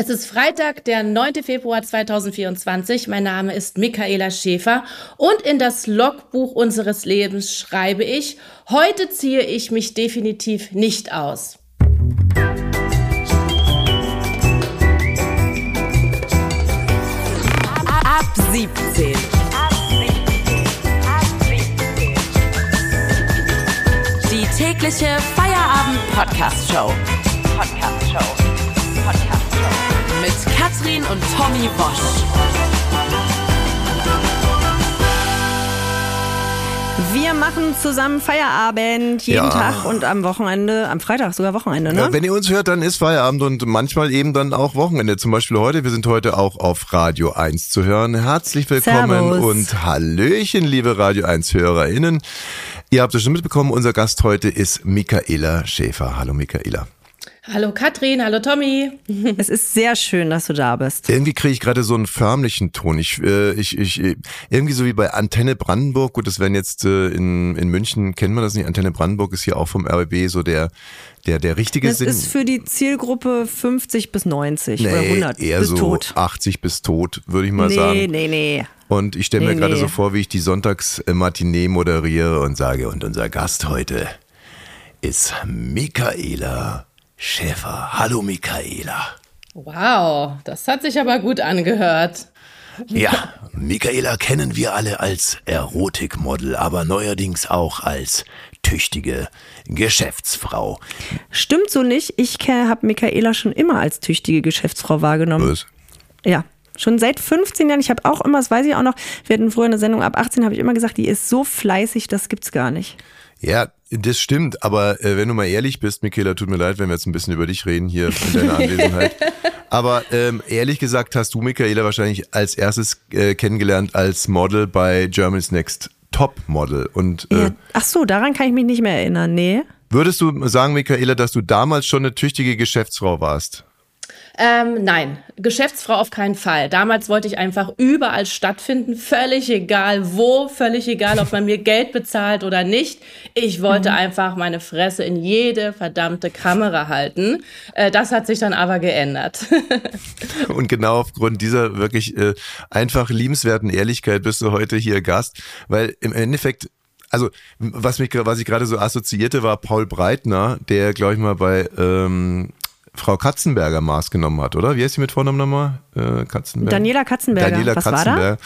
Es ist Freitag, der 9. Februar 2024. Mein Name ist Michaela Schäfer und in das Logbuch unseres Lebens schreibe ich, heute ziehe ich mich definitiv nicht aus. Ab 17. Die tägliche Feierabend-Podcast-Show. Podcast-Show. Podcast-Show. Mit Katrin und Tommy Wosch. Wir machen zusammen Feierabend jeden Ja. Tag und am Wochenende, am Freitag sogar Wochenende, ne? Ja, wenn ihr uns hört, dann ist Feierabend und manchmal eben dann auch Wochenende. Zum Beispiel heute, wir sind heute auch auf Radio 1 zu hören. Herzlich willkommen Servus. und Hallöchen, liebe Radio 1 HörerInnen. Ihr habt es schon mitbekommen, unser Gast heute ist Michaela Schäfer. Hallo Michaela. Hallo Katrin, hallo Tommy. es ist sehr schön, dass du da bist. Irgendwie kriege ich gerade so einen förmlichen Ton. Ich, äh, ich, ich, äh, irgendwie so wie bei Antenne Brandenburg. Gut, das werden jetzt äh, in, in München, kennt man das nicht? Antenne Brandenburg ist hier auch vom RBB so der, der, der richtige Das Sinn. ist für die Zielgruppe 50 bis 90 oder 100 eher bis so tot. 80 bis tot, würde ich mal nee, sagen. nee, nee. Und ich stelle mir Nee, gerade nee. so vor, wie ich die Sonntagsmatinee moderiere und sage, und unser Gast heute ist Michaela Schäfer. Hallo Michaela. Wow, das hat sich aber gut angehört. Ja, Michaela kennen wir alle als Erotikmodel, aber neuerdings auch als tüchtige Geschäftsfrau. Stimmt so nicht. Ich habe Michaela schon immer als tüchtige Geschäftsfrau wahrgenommen. Was? Ja. Schon seit 15 Jahren. Ich habe auch immer, das weiß ich auch noch, wir hatten früher eine Sendung ab 18, habe ich immer gesagt, die ist so fleißig, das gibt's gar nicht. Ja, das stimmt, aber äh, wenn du mal ehrlich bist, Michaela, tut mir leid, wenn wir jetzt ein bisschen über dich reden hier in deiner Anwesenheit. aber ähm, ehrlich gesagt hast du Michaela wahrscheinlich als erstes äh, kennengelernt als Model bei Germany's Next Top Model. Und äh, Ja. Ach so, daran kann ich mich nicht mehr erinnern. Nee. würdest du sagen, Michaela, dass du damals schon eine tüchtige Geschäftsfrau warst? Ähm, nein, Geschäftsfrau auf keinen Fall. Damals wollte ich einfach überall stattfinden, völlig egal wo, völlig egal, ob man mir Geld bezahlt oder nicht. Ich wollte einfach meine Fresse in jede verdammte Kamera halten. Äh, das hat sich dann aber geändert. Und genau aufgrund dieser wirklich äh, einfach liebenswerten Ehrlichkeit bist du heute hier Gast, weil im Endeffekt also was mich was ich gerade so assoziierte war Paul Breitner, der glaube ich mal bei ähm, Frau Katzenberger Maß genommen hat, oder? Wie heißt sie mit Vornamen nochmal? Äh, Katzenberger. Daniela Katzenberger. Daniela Was war da? Katzenberger.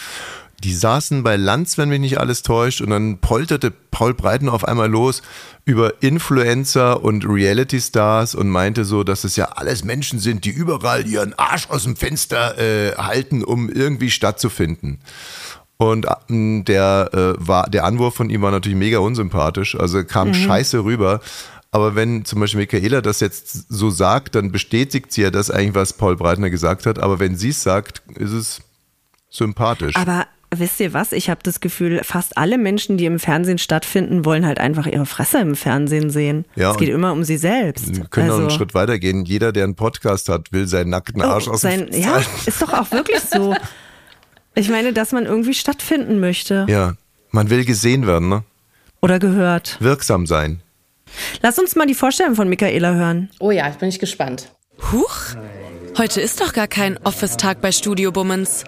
Die saßen bei Lanz, wenn mich nicht alles täuscht, und dann polterte Paul Breitner auf einmal los über Influencer und Reality-Stars und meinte so, dass es ja alles Menschen sind, die überall ihren Arsch aus dem Fenster äh, halten, um irgendwie stattzufinden. Und ähm, der, äh, war, der Anwurf von ihm war natürlich mega unsympathisch, also kam scheiße rüber. Aber wenn zum Beispiel Michaela das jetzt so sagt, dann bestätigt sie ja das eigentlich, was Paul Breitner gesagt hat. Aber wenn sie es sagt, ist es sympathisch. Aber wisst ihr was? Ich habe das Gefühl, fast alle Menschen, die im Fernsehen stattfinden, wollen halt einfach ihre Fresse im Fernsehen sehen. Ja, es geht immer um sie selbst. Wir können noch also, einen Schritt weiter gehen. Jeder, der einen Podcast hat, will seinen nackten Arsch oh, aus sein, dem Ja, ist doch auch wirklich so. Ich meine, dass man irgendwie stattfinden möchte Ja, man will gesehen werden, ne? oder gehört. Wirksam sein. Lass uns mal die Vorstellung von Michaela hören. oh ja, ich bin ich gespannt. Huch, heute ist doch gar kein Office-Tag bei Studio Bummens.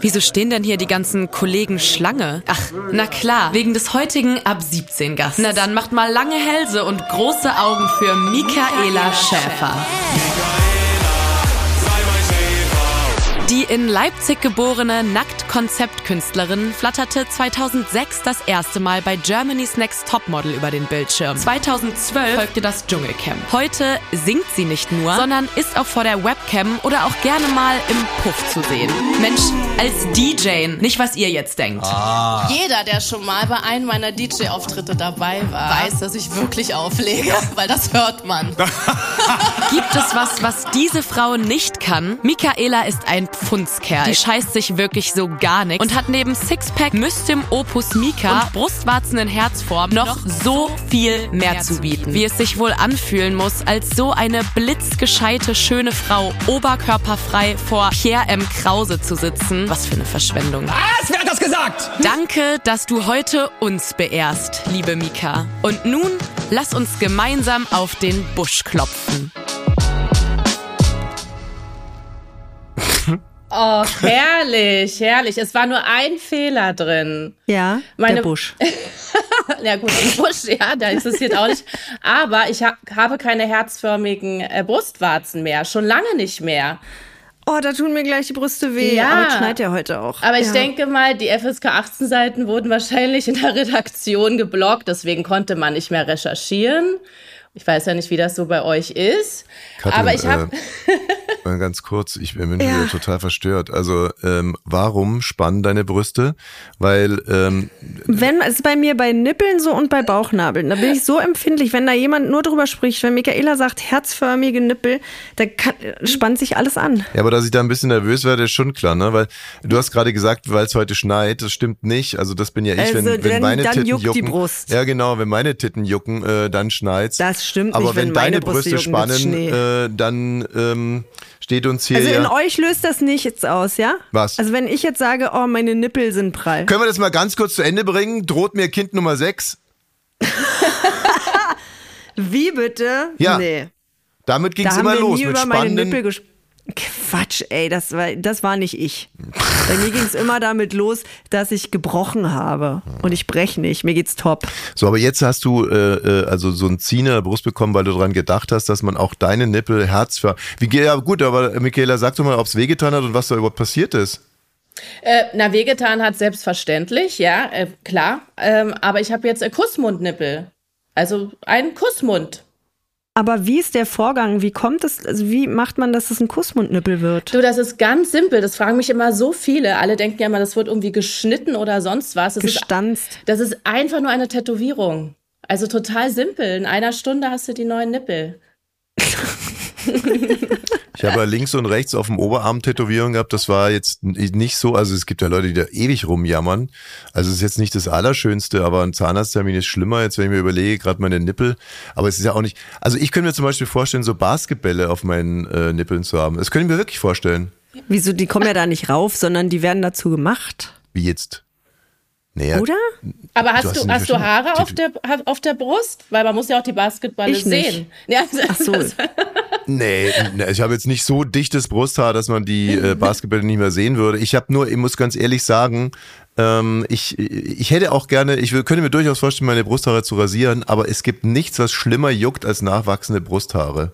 Wieso stehen denn hier die ganzen Kollegen Schlange? Ach, na klar, wegen des heutigen ab 17 Gasts. Na dann macht mal lange Hälse und große Augen für Michaela Schäfer. In Leipzig geborene Nackt-Konzeptkünstlerin flatterte 2006 das erste Mal bei Germany's Next Topmodel über den Bildschirm. 2012 folgte das Dschungelcamp. Heute singt sie nicht nur, sondern ist auch vor der Webcam oder auch gerne mal im Puff zu sehen. Mensch, als DJ, nicht was ihr jetzt denkt. Jeder, der schon mal bei einem meiner DJ-Auftritte dabei war, weiß, dass ich wirklich auflege, weil das hört man. Gibt es was, was diese Frau nicht kann? Michaela ist ein Pfundskerl. Die scheißt sich wirklich so gar nichts und hat neben Sixpack, Mystim Opus Mika und Brustwarzen in Herzform noch so viel mehr zu bieten. Wie es sich wohl anfühlen muss, als so eine blitzgescheite, schöne Frau oberkörperfrei vor Pierre M. Krause zu sitzen. Was für eine Verschwendung. Was? Wer hat das gesagt? Danke, dass du heute uns beehrst, liebe Mika. Und nun lass uns gemeinsam auf den Busch klopfen. Oh, herrlich, herrlich. Es war nur ein Fehler drin. Ja, Meine- der Busch. Ja gut, ein Busch, ja, da jetzt auch nicht. Aber ich hab, habe keine herzförmigen äh, Brustwarzen mehr, schon lange nicht mehr. Oh, da tun mir gleich die Brüste weh. Ja. Aber schneit ja heute auch. Aber ich ja. denke mal, die FSK 18 Seiten wurden wahrscheinlich in der Redaktion geblockt, deswegen konnte man nicht mehr recherchieren. Ich weiß ja nicht, wie das so bei euch ist. Katrin, aber ich habe äh, ganz kurz, ich bin Ja. wieder total verstört. Also, ähm, warum spannen deine Brüste? Weil, ähm, Wenn es ist bei mir bei Nippeln so und bei Bauchnabeln, da bin ich so empfindlich, wenn da jemand nur drüber spricht, wenn Michaela sagt herzförmige Nippel, da kann, spannt sich alles an. ja, aber dass ich da ein bisschen nervös werde, ist schon klar, ne? Weil du hast gerade gesagt, weil es heute schneit, das stimmt nicht. Also das bin ja ich, wenn, Also, wenn dann- meine dann Titten juckt die jucken. Brust. Ja, genau, wenn meine Titten jucken, äh, dann schneit's. Das stimmt aber nicht, wenn wenn deine Brüste Brüste spannen, äh, dann ähm, steht uns hier Also in ja. euch löst das nichts aus, ja? Was? Also wenn ich jetzt sage, oh, meine Nippel sind prall. Können wir das mal ganz kurz zu Ende bringen? Droht mir Kind Nummer 6? Wie bitte? Ja. Nee. Damit ging's Da haben immer los nie mit über meine spannenden Nippel gesprochen. Quatsch, ey, das war, das war nicht ich. Bei mir ging es immer damit los, dass ich gebrochen habe. Und ich breche nicht. Mir geht's top. So, aber jetzt hast du äh, äh, also so ein Ziehen in der Brust bekommen, weil du dran gedacht hast, dass man auch deine Nippel herzver... Wie ge- ja gut, aber Michaela, sag doch mal, ob's wehgetan hat und was da überhaupt passiert ist. äh, na wehgetan hat selbstverständlich, ja, äh, klar. Ähm, aber ich habe jetzt äh, Kussmundnippel, also einen Kussmund. Aber wie ist der Vorgang? Wie kommt es, also wie macht man, dass es ein Kussmundnippel wird? Du, das ist ganz simpel. Das fragen mich immer so viele. Alle denken ja immer, das wird irgendwie geschnitten oder sonst was. Das ist, Gestanzt. das ist einfach nur eine Tätowierung. Also total simpel. In einer Stunde hast du die neuen Nippel. Ich habe ja links und rechts auf dem Oberarm Tätowierung gehabt. Das war jetzt nicht so, also es gibt ja Leute, die da ewig rumjammern. Also es ist jetzt nicht das Allerschönste, aber ein Zahnarzttermin ist schlimmer, jetzt wenn ich mir überlege, gerade meine Nippel. Aber es ist ja auch nicht, also ich könnte mir zum Beispiel vorstellen, so Basketbälle auf meinen äh, Nippeln zu haben. Das könnte ich mir wirklich vorstellen. Wieso, die kommen ja da nicht rauf, sondern die werden dazu gemacht. Wie jetzt. Naja, Oder? Aber hast hast du, du nicht hast du. Haare auf der, auf der Brust? Weil man muss ja auch die Basketballe Ich nicht. sehen. Ja, Ach so. Nee, nee, ich habe jetzt nicht so dichtes Brusthaar, dass man die äh, Basketbälle nicht mehr sehen würde. Ich habe nur, ich muss ganz ehrlich sagen, ähm, ich, ich hätte auch gerne, ich könnte mir durchaus vorstellen, meine Brusthaare zu rasieren, aber es gibt nichts, was schlimmer juckt als nachwachsende Brusthaare.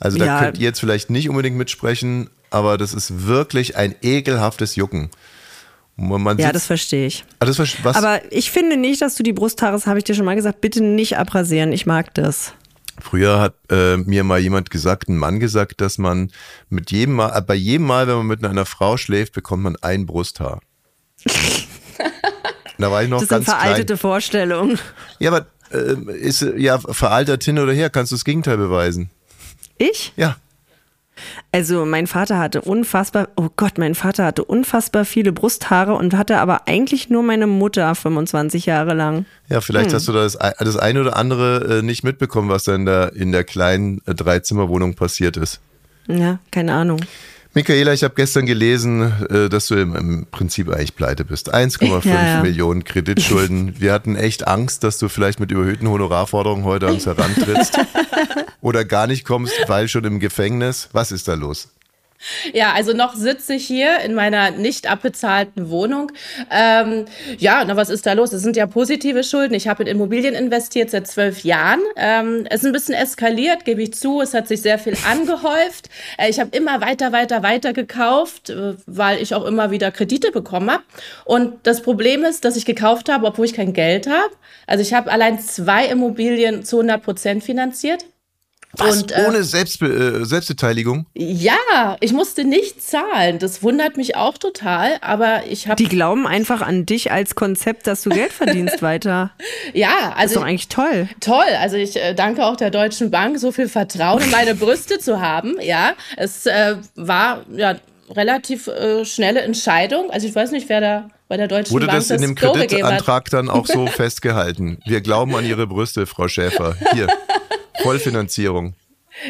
Also da Ja. könnt ihr jetzt vielleicht nicht unbedingt mitsprechen, aber das ist wirklich ein ekelhaftes Jucken. Man, Ja, das verstehe ich. Ah, das was Aber ich finde nicht, dass du die Brusthaare, das habe ich dir schon mal gesagt, bitte nicht abrasieren. Ich mag das. Früher hat äh, mir mal jemand gesagt, ein Mann gesagt, dass man mit jedem Mal, äh, bei jedem Mal, wenn man mit einer Frau schläft, bekommt man ein Brusthaar. da war ich noch Das sind ganz klein. veraltete Vorstellungen. Ja, aber äh, ist ja veraltet hin oder her, kannst du das Gegenteil beweisen. Ich? Ja. Also mein Vater hatte unfassbar, oh Gott, mein Vater hatte unfassbar viele Brusthaare und hatte aber eigentlich nur meine Mutter 25 Jahre lang. Ja, vielleicht Hm. hast du das, das eine oder andere äh, nicht mitbekommen, was da in der, in der kleinen äh, Dreizimmerwohnung passiert ist. Ja, keine Ahnung. Michaela, ich habe gestern gelesen, äh, dass du im, im Prinzip eigentlich pleite bist. 1,5 Ja, ja. Millionen Kreditschulden. Wir hatten echt Angst, dass du vielleicht mit überhöhten Honorarforderungen heute an uns herantrittst oder gar nicht kommst, weil schon im Gefängnis. Was ist da los? Ja, also noch sitze ich hier in meiner nicht abbezahlten Wohnung. Ähm, ja, na was ist da los? Es sind ja positive Schulden. Ich habe in Immobilien investiert seit zwölf Jahren. Ähm, es ist ein bisschen eskaliert, gebe ich zu. Es hat sich sehr viel angehäuft. Äh, ich habe immer weiter, weiter, weiter gekauft, äh, weil ich auch immer wieder Kredite bekommen habe. Und das Problem ist, dass ich gekauft habe, obwohl ich kein Geld habe. Also ich habe allein zwei Immobilien zu 100 Prozent finanziert. Was? Und, äh, Ohne Selbstbe äh, Selbstbeteiligung? Ja, ich musste nicht zahlen. Das wundert mich auch total, aber ich habe Die glauben einfach an dich als Konzept, dass du Geld verdienst weiter. ja, Ist also doch eigentlich toll. toll. Also ich äh, danke auch der Deutschen Bank, so viel Vertrauen in meine Brüste zu haben. Ja, es äh, war ja relativ äh, schnelle Entscheidung. Also ich weiß nicht, wer da bei der Deutschen Wurde Bank das in dem. Kreditantrag dann auch so festgehalten? Wir glauben an Ihre Brüste, Frau Schäfer. Hier, Vollfinanzierung.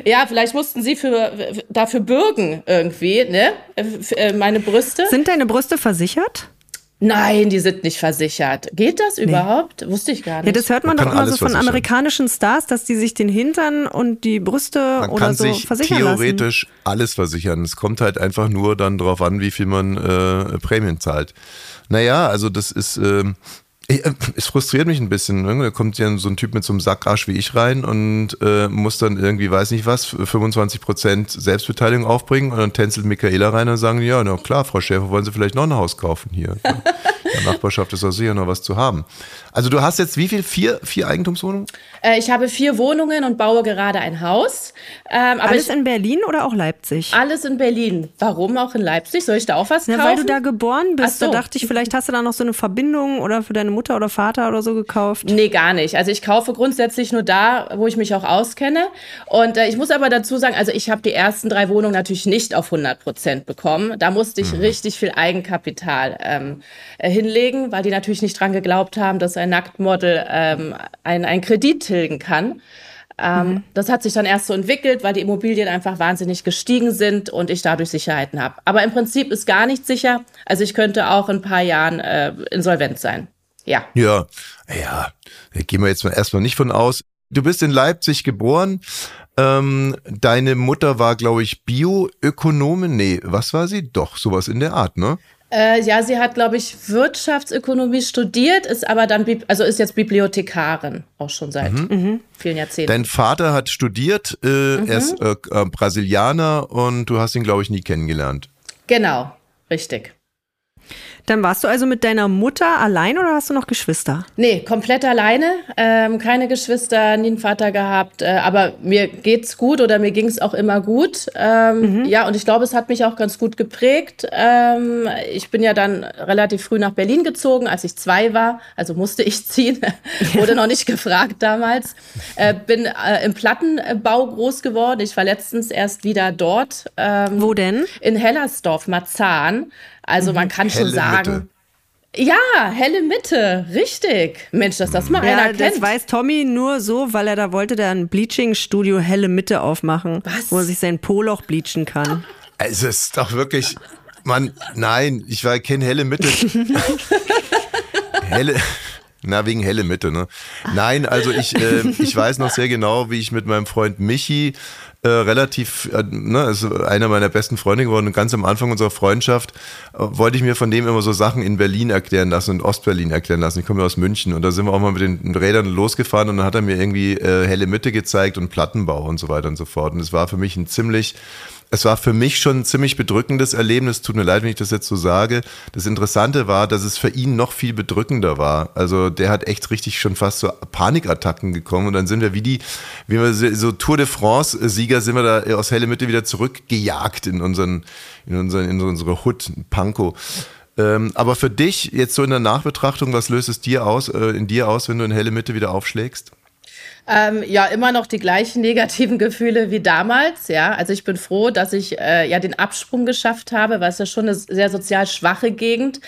Ja, vielleicht mussten Sie für, dafür bürgen irgendwie, ne? Äh, äh, Meine Brüste. Sind deine Brüste versichert? Nein, die sind nicht versichert. Geht das überhaupt? Wusste ich gar nicht. Ja, das hört man, Man doch immer so von versichern. amerikanischen Stars, dass die sich den Hintern und die Brüste Man oder kann so sich versichern theoretisch alles versichern. Es kommt halt einfach nur dann drauf an, wie viel man äh, Prämien zahlt. Naja, also das ist, ähm, ich, äh, es frustriert mich ein bisschen. Ne? Da kommt ja so ein Typ mit so einem Sackarsch wie ich rein und äh, muss dann irgendwie, weiß nicht was, 25% Selbstbeteiligung aufbringen und dann tänzelt Michaela rein und sagen, ja, na klar, Frau Schäfer, wollen Sie vielleicht noch ein Haus kaufen hier? Ja. In der Nachbarschaft ist auch sicher noch was zu haben. Also du hast jetzt wie viel? Vier, vier Eigentumswohnungen? Äh, ich habe vier Wohnungen und baue gerade ein Haus. Ähm, aber Alles ich, in Berlin oder auch Leipzig? alles in Berlin. Warum auch in Leipzig? Soll ich da auch was Ja, kaufen? weil du da geboren bist. So. Da dachte ich, vielleicht hast du da noch so eine Verbindung oder für deine Mutter oder Vater oder so gekauft. Nee, gar nicht. Also ich kaufe grundsätzlich nur da, wo ich mich auch auskenne. Und äh, ich muss aber dazu sagen, also ich habe die ersten drei Wohnungen natürlich nicht auf 100 Prozent bekommen. Da musste ich richtig viel Eigenkapital ähm, äh, hinlegen, weil die natürlich nicht dran geglaubt haben, dass ein Nacktmodel ähm, einen, einen Kredit tilgen kann. Ähm, Das hat sich dann erst so entwickelt, weil die Immobilien einfach wahnsinnig gestiegen sind und ich dadurch Sicherheiten habe. Aber im Prinzip ist gar nicht sicher. Also ich könnte auch in ein paar Jahren äh, insolvent sein. Ja. Ja, ja, da gehen wir jetzt mal erstmal nicht von aus. Du bist in Leipzig geboren. Ähm, deine Mutter war, glaube ich, Bioökonomin. Nee, was war sie? Doch, sowas in der Art, ne? Äh, ja, sie hat, glaube ich, Wirtschaftsökonomie studiert, ist aber dann, also ist jetzt Bibliothekarin, auch schon seit vielen Jahrzehnten. Dein Vater hat studiert, äh, er ist äh, äh, Brasilianer und du hast ihn, glaube ich, nie kennengelernt. genau, richtig. Dann warst du also mit deiner Mutter allein oder hast du noch Geschwister? Nee, komplett alleine, ähm, keine Geschwister, nie einen Vater gehabt, äh, aber mir geht's gut oder mir ging's auch immer gut. Ähm, Ja, und ich glaube, es hat mich auch ganz gut geprägt. Ähm, ich bin ja dann relativ früh nach Berlin gezogen, als ich zwei war, also musste ich ziehen, wurde noch nicht gefragt damals. Äh, bin äh, im Plattenbau groß geworden. Ich war letztens erst wieder dort. Ähm, Wo denn? in Hellersdorf, Marzahn. Also man kann schon Helle sagen. Ja, helle Mitte, richtig. Mensch, dass das mal einer Ja, das kennt. weiß Tommy nur so, weil er da wollte, der ein Bleaching-Studio helle Mitte aufmachen, Was? wo er sich sein Poloch bleachen kann. Also es ist doch wirklich, Mann, nein, ich war kenne helle Mitte. helle, na wegen helle Mitte, ne? Nein, also ich, äh, ich weiß noch sehr genau, wie ich mit meinem Freund Michi äh, relativ, äh, ne, ist einer meiner besten Freunde geworden und ganz am Anfang unserer Freundschaft äh, wollte ich mir von dem immer so Sachen in Berlin erklären lassen und Ostberlin erklären lassen. Ich komme ja aus München und da sind wir auch mal mit den Rädern losgefahren und dann hat er mir irgendwie äh, helle Mitte gezeigt und Plattenbau und so weiter und so fort. Und es war für mich ein ziemlich es war für mich schon ein ziemlich bedrückendes Erlebnis. Tut mir leid, wenn ich das jetzt so sage. Das Interessante war, dass es für ihn noch viel bedrückender war. Also der hat echt richtig schon fast so Panikattacken gekommen und dann sind wir wie die, wie wir so Tour de France Sieger sind wir da aus helle Mitte wieder zurückgejagt in unseren, in unseren, in unsere Hut, Pankow. Ähm, aber für dich jetzt so in der Nachbetrachtung, was löst es dir aus, äh, in dir aus, wenn du in helle Mitte wieder aufschlägst? Ähm, ja, immer noch die gleichen negativen Gefühle wie damals. Ja, also ich bin froh, dass ich äh, ja den Absprung geschafft habe, weil es ist schon eine sehr sozial schwache Gegend.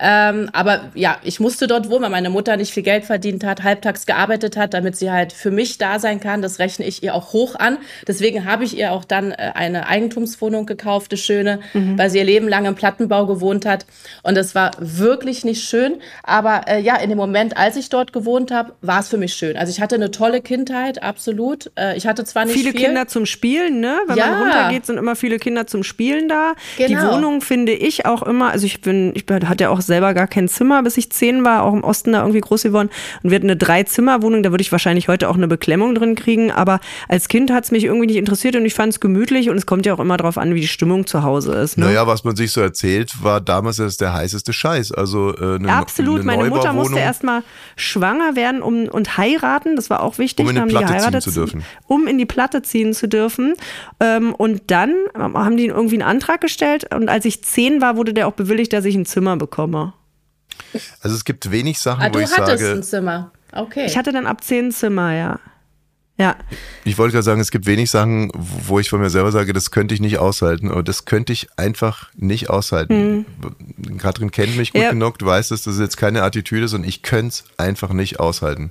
Ähm, aber ja, ich musste dort wohnen, weil meine Mutter nicht viel Geld verdient hat, halbtags gearbeitet hat, damit sie halt für mich da sein kann. Das rechne ich ihr auch hoch an. Deswegen habe ich ihr auch dann äh, eine Eigentumswohnung gekauft, eine schöne, weil sie ihr Leben lang im Plattenbau gewohnt hat. Und das war wirklich nicht schön. Aber äh, ja, in dem Moment, als ich dort gewohnt habe, war es für mich schön. Also ich hatte eine tolle Kindheit, absolut. Äh, ich hatte zwar nicht Viele viel. Kinder zum Spielen, ne? Wenn Ja. man runtergeht, sind immer viele Kinder zum Spielen da. Die Genau. Wohnung finde ich auch immer, also ich bin, ich hatte ja auch selber gar kein Zimmer, bis ich zehn war, auch im Osten da irgendwie groß geworden. Und wir hatten eine Drei-Zimmer-Wohnung, da würde ich wahrscheinlich heute auch eine Beklemmung drin kriegen. Aber als Kind hat es mich irgendwie nicht interessiert und ich fand es gemütlich und es kommt ja auch immer darauf an, wie die Stimmung zu Hause ist. Ne? Naja, was man sich so erzählt, war damals das der heißeste Scheiß. Also äh, eine, Absolut. eine Meine Mutter musste erstmal schwanger werden um, und heiraten. Das war auch wichtig. Um in die Platte ziehen zu dürfen. Um in die Platte ziehen zu dürfen. Ähm, und dann haben die irgendwie einen Antrag gestellt. Und als ich zehn war, wurde der auch bewilligt, dass ich ein Zimmer bekomme. Also es gibt wenig Sachen, ah, wo du ich hattest sage, ein Zimmer. Okay. Ich hatte dann ab zehn ein Zimmer, ja. Ja. ich wollte gerade sagen, es gibt wenig Sachen, wo ich von mir selber sage, das könnte ich nicht aushalten. Aber das könnte ich einfach nicht aushalten. Katrin kennt mich gut Mhm. Ja. genug, du weißt es, das ist jetzt keine Attitüde, sondern ich könnte es einfach nicht aushalten.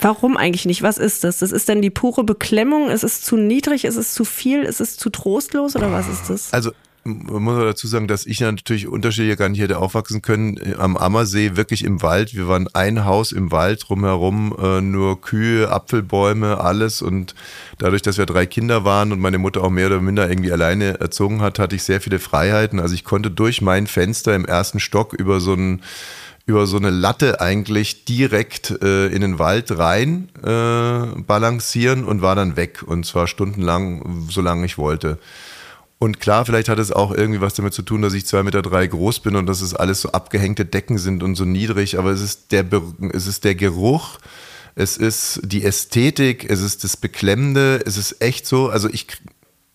Warum eigentlich nicht? Was ist das? Das ist dann die pure Beklemmung? Ist es zu niedrig? Ist es zu viel? Ist es zu trostlos? Oder was ist das? Also muss man dazu sagen, dass ich natürlich unterschiedlich gar nicht hätte aufwachsen können. Am Ammersee, wirklich im Wald. Wir waren ein Haus im Wald, drumherum äh, nur Kühe, Apfelbäume, alles. Und dadurch, dass wir drei Kinder waren und meine Mutter auch mehr oder minder irgendwie alleine erzogen hat, hatte ich sehr viele Freiheiten. Also ich konnte durch mein Fenster im ersten Stock über so ein über so eine Latte eigentlich direkt äh, in den Wald rein äh, balancieren und war dann weg. Und zwar stundenlang, solange ich wollte. Und klar, vielleicht hat es auch irgendwie was damit zu tun, dass ich zwei Meter drei groß bin und dass es alles so abgehängte Decken sind und so niedrig, aber es ist der, es ist der Geruch, es ist die Ästhetik, es ist das Beklemmende, es ist echt so, also ich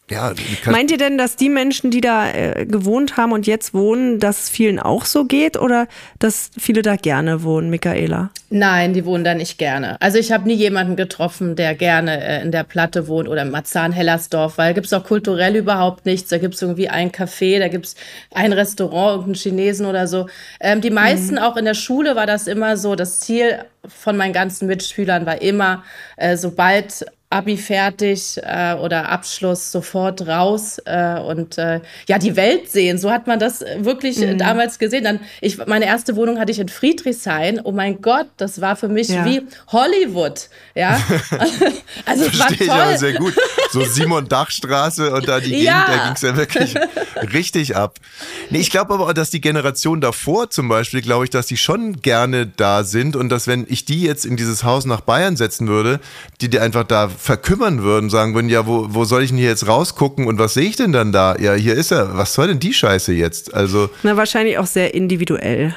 ja, Meint ihr denn, dass die Menschen, die da äh, gewohnt haben und jetzt wohnen, dass es vielen auch so geht oder dass viele da gerne wohnen, Michaela? Nein, die wohnen da nicht gerne. Also ich habe nie jemanden getroffen, der gerne äh, in der Platte wohnt oder in Marzahn-Hellersdorf, weil da gibt es auch kulturell überhaupt nichts. Da gibt es irgendwie ein Café, da gibt es ein Restaurant, irgendeinen Chinesen oder so. Ähm, die meisten, mhm. auch in der Schule war das immer so, das Ziel von meinen ganzen Mitschülern war immer, äh, sobald Abi fertig äh, oder Abschluss sofort raus äh, und äh, ja die Welt sehen. So hat man das wirklich mhm. damals gesehen. Dann ich meine erste Wohnung hatte ich in Friedrichshain. Oh mein Gott, das war für mich ja. wie Hollywood. Ja, also es war toll. Ich aber sehr gut. So Simon Dachstraße und da die Gegend, ja. da ging es ja wirklich richtig ab. Nee, ich glaube aber auch, dass die Generation davor zum Beispiel, glaube ich, dass die schon gerne da sind und dass wenn ich die jetzt in dieses Haus nach Bayern setzen würde, die die einfach da verkümmern würden, sagen würden, ja, wo, wo soll ich denn hier jetzt rausgucken und was sehe ich denn dann da? Ja, hier ist er. Was soll denn die Scheiße jetzt? Also. Na, wahrscheinlich auch sehr individuell.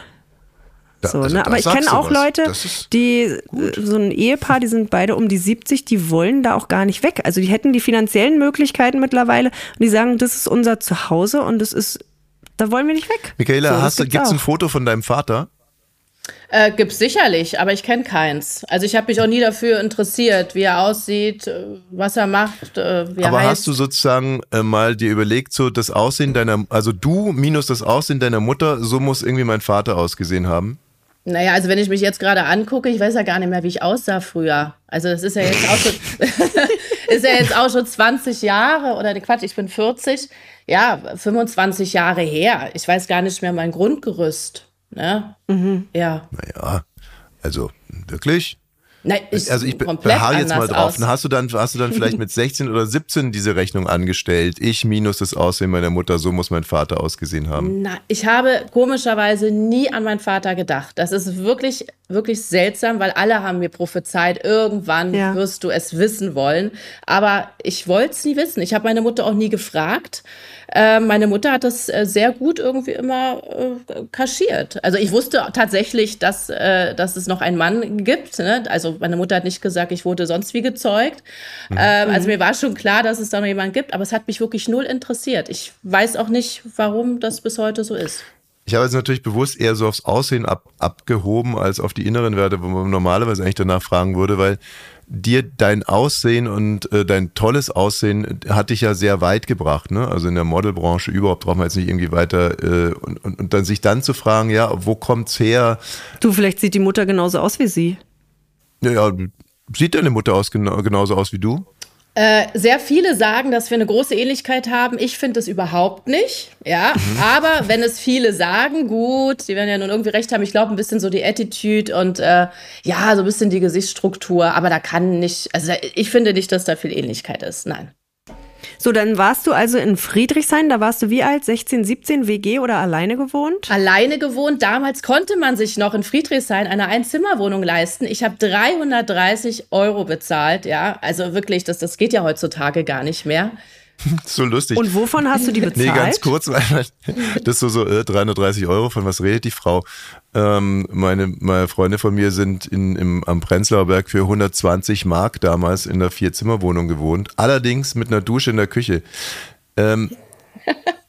So, also ne? Aber ich kenne auch Leute, die gut. so ein Ehepaar, die sind beide um die 70, die wollen da auch gar nicht weg. Also die hätten die finanziellen Möglichkeiten mittlerweile und die sagen, das ist unser Zuhause und das ist, da wollen wir nicht weg. Michaela, so, gibt es ein Foto von deinem Vater? Äh, gibt's sicherlich, aber ich kenne keins. Also ich habe mich auch nie dafür interessiert, wie er aussieht, äh, was er macht, äh, wie er Aber heißt. hast du sozusagen äh, mal dir überlegt, so das Aussehen deiner, also du minus das Aussehen deiner Mutter, so muss irgendwie mein Vater ausgesehen haben? Naja, also wenn ich mich jetzt gerade angucke, ich weiß ja gar nicht mehr, wie ich aussah früher. Also es ist ja jetzt auch schon, ist ja jetzt auch schon 20 Jahre oder Quatsch, ich bin 40, ja, 25 Jahre her. Ich weiß gar nicht mehr mein Grundgerüst. Ne? Mhm. Ja. Naja, also wirklich? Nein, ich also ich beharre jetzt mal drauf. Aus. Hast du dann, hast du dann vielleicht mit 16 oder 17 diese Rechnung angestellt? Ich minus das Aussehen meiner Mutter, so muss mein Vater ausgesehen haben. Na, ich habe komischerweise nie an meinen Vater gedacht. Das ist wirklich, wirklich seltsam, weil alle haben mir prophezeit, irgendwann ja. wirst du es wissen wollen. Aber ich wollte es nie wissen. Ich habe meine Mutter auch nie gefragt. Äh, meine Mutter hat das äh, sehr gut irgendwie immer äh, kaschiert. Also ich wusste tatsächlich, dass, äh, dass es noch einen Mann gibt. Ne? Also meine Mutter hat nicht gesagt, ich wurde sonst wie gezeugt. Mhm. Ähm, also mir war schon klar, dass es da noch jemanden gibt, aber es hat mich wirklich null interessiert. Ich weiß auch nicht, warum das bis heute so ist. Ich habe jetzt natürlich bewusst eher so aufs Aussehen ab, abgehoben als auf die inneren Werte, wo man normalerweise eigentlich danach fragen würde, weil dir dein Aussehen und äh, dein tolles Aussehen hat dich ja sehr weit gebracht, ne? Also in der Modelbranche überhaupt braucht man jetzt nicht irgendwie weiter äh, und, und, und dann sich dann zu fragen, ja, wo kommt's her? Du, vielleicht sieht die Mutter genauso aus wie sie. Ja, ja sieht deine Mutter aus, genau, genauso aus wie du? Äh, sehr viele sagen, dass wir eine große Ähnlichkeit haben. Ich finde es überhaupt nicht. Ja, mhm. aber wenn es viele sagen, gut, die werden ja nun irgendwie recht haben. Ich glaube, ein bisschen so die Attitude und äh, ja, so ein bisschen die Gesichtsstruktur. Aber da kann nicht, also ich finde nicht, dass da viel Ähnlichkeit ist. Nein. So, dann warst du also in Friedrichshain, da warst du wie alt? 16, 17, WG oder alleine gewohnt? Alleine gewohnt. Damals konnte man sich noch in Friedrichshain eine Einzimmerwohnung leisten. Ich habe 330 Euro bezahlt, ja. Also wirklich, das, das geht ja heutzutage gar nicht mehr. so lustig. Und wovon hast du die bezahlt? Nee, ganz kurz, weil das ist so, so äh, 330 Euro, von was redet die Frau? Ähm, meine, meine Freunde von mir sind in, im, am Prenzlauer Berg für 120 Mark damals in einer Vierzimmerwohnung gewohnt, allerdings mit einer Dusche in der Küche. Ähm,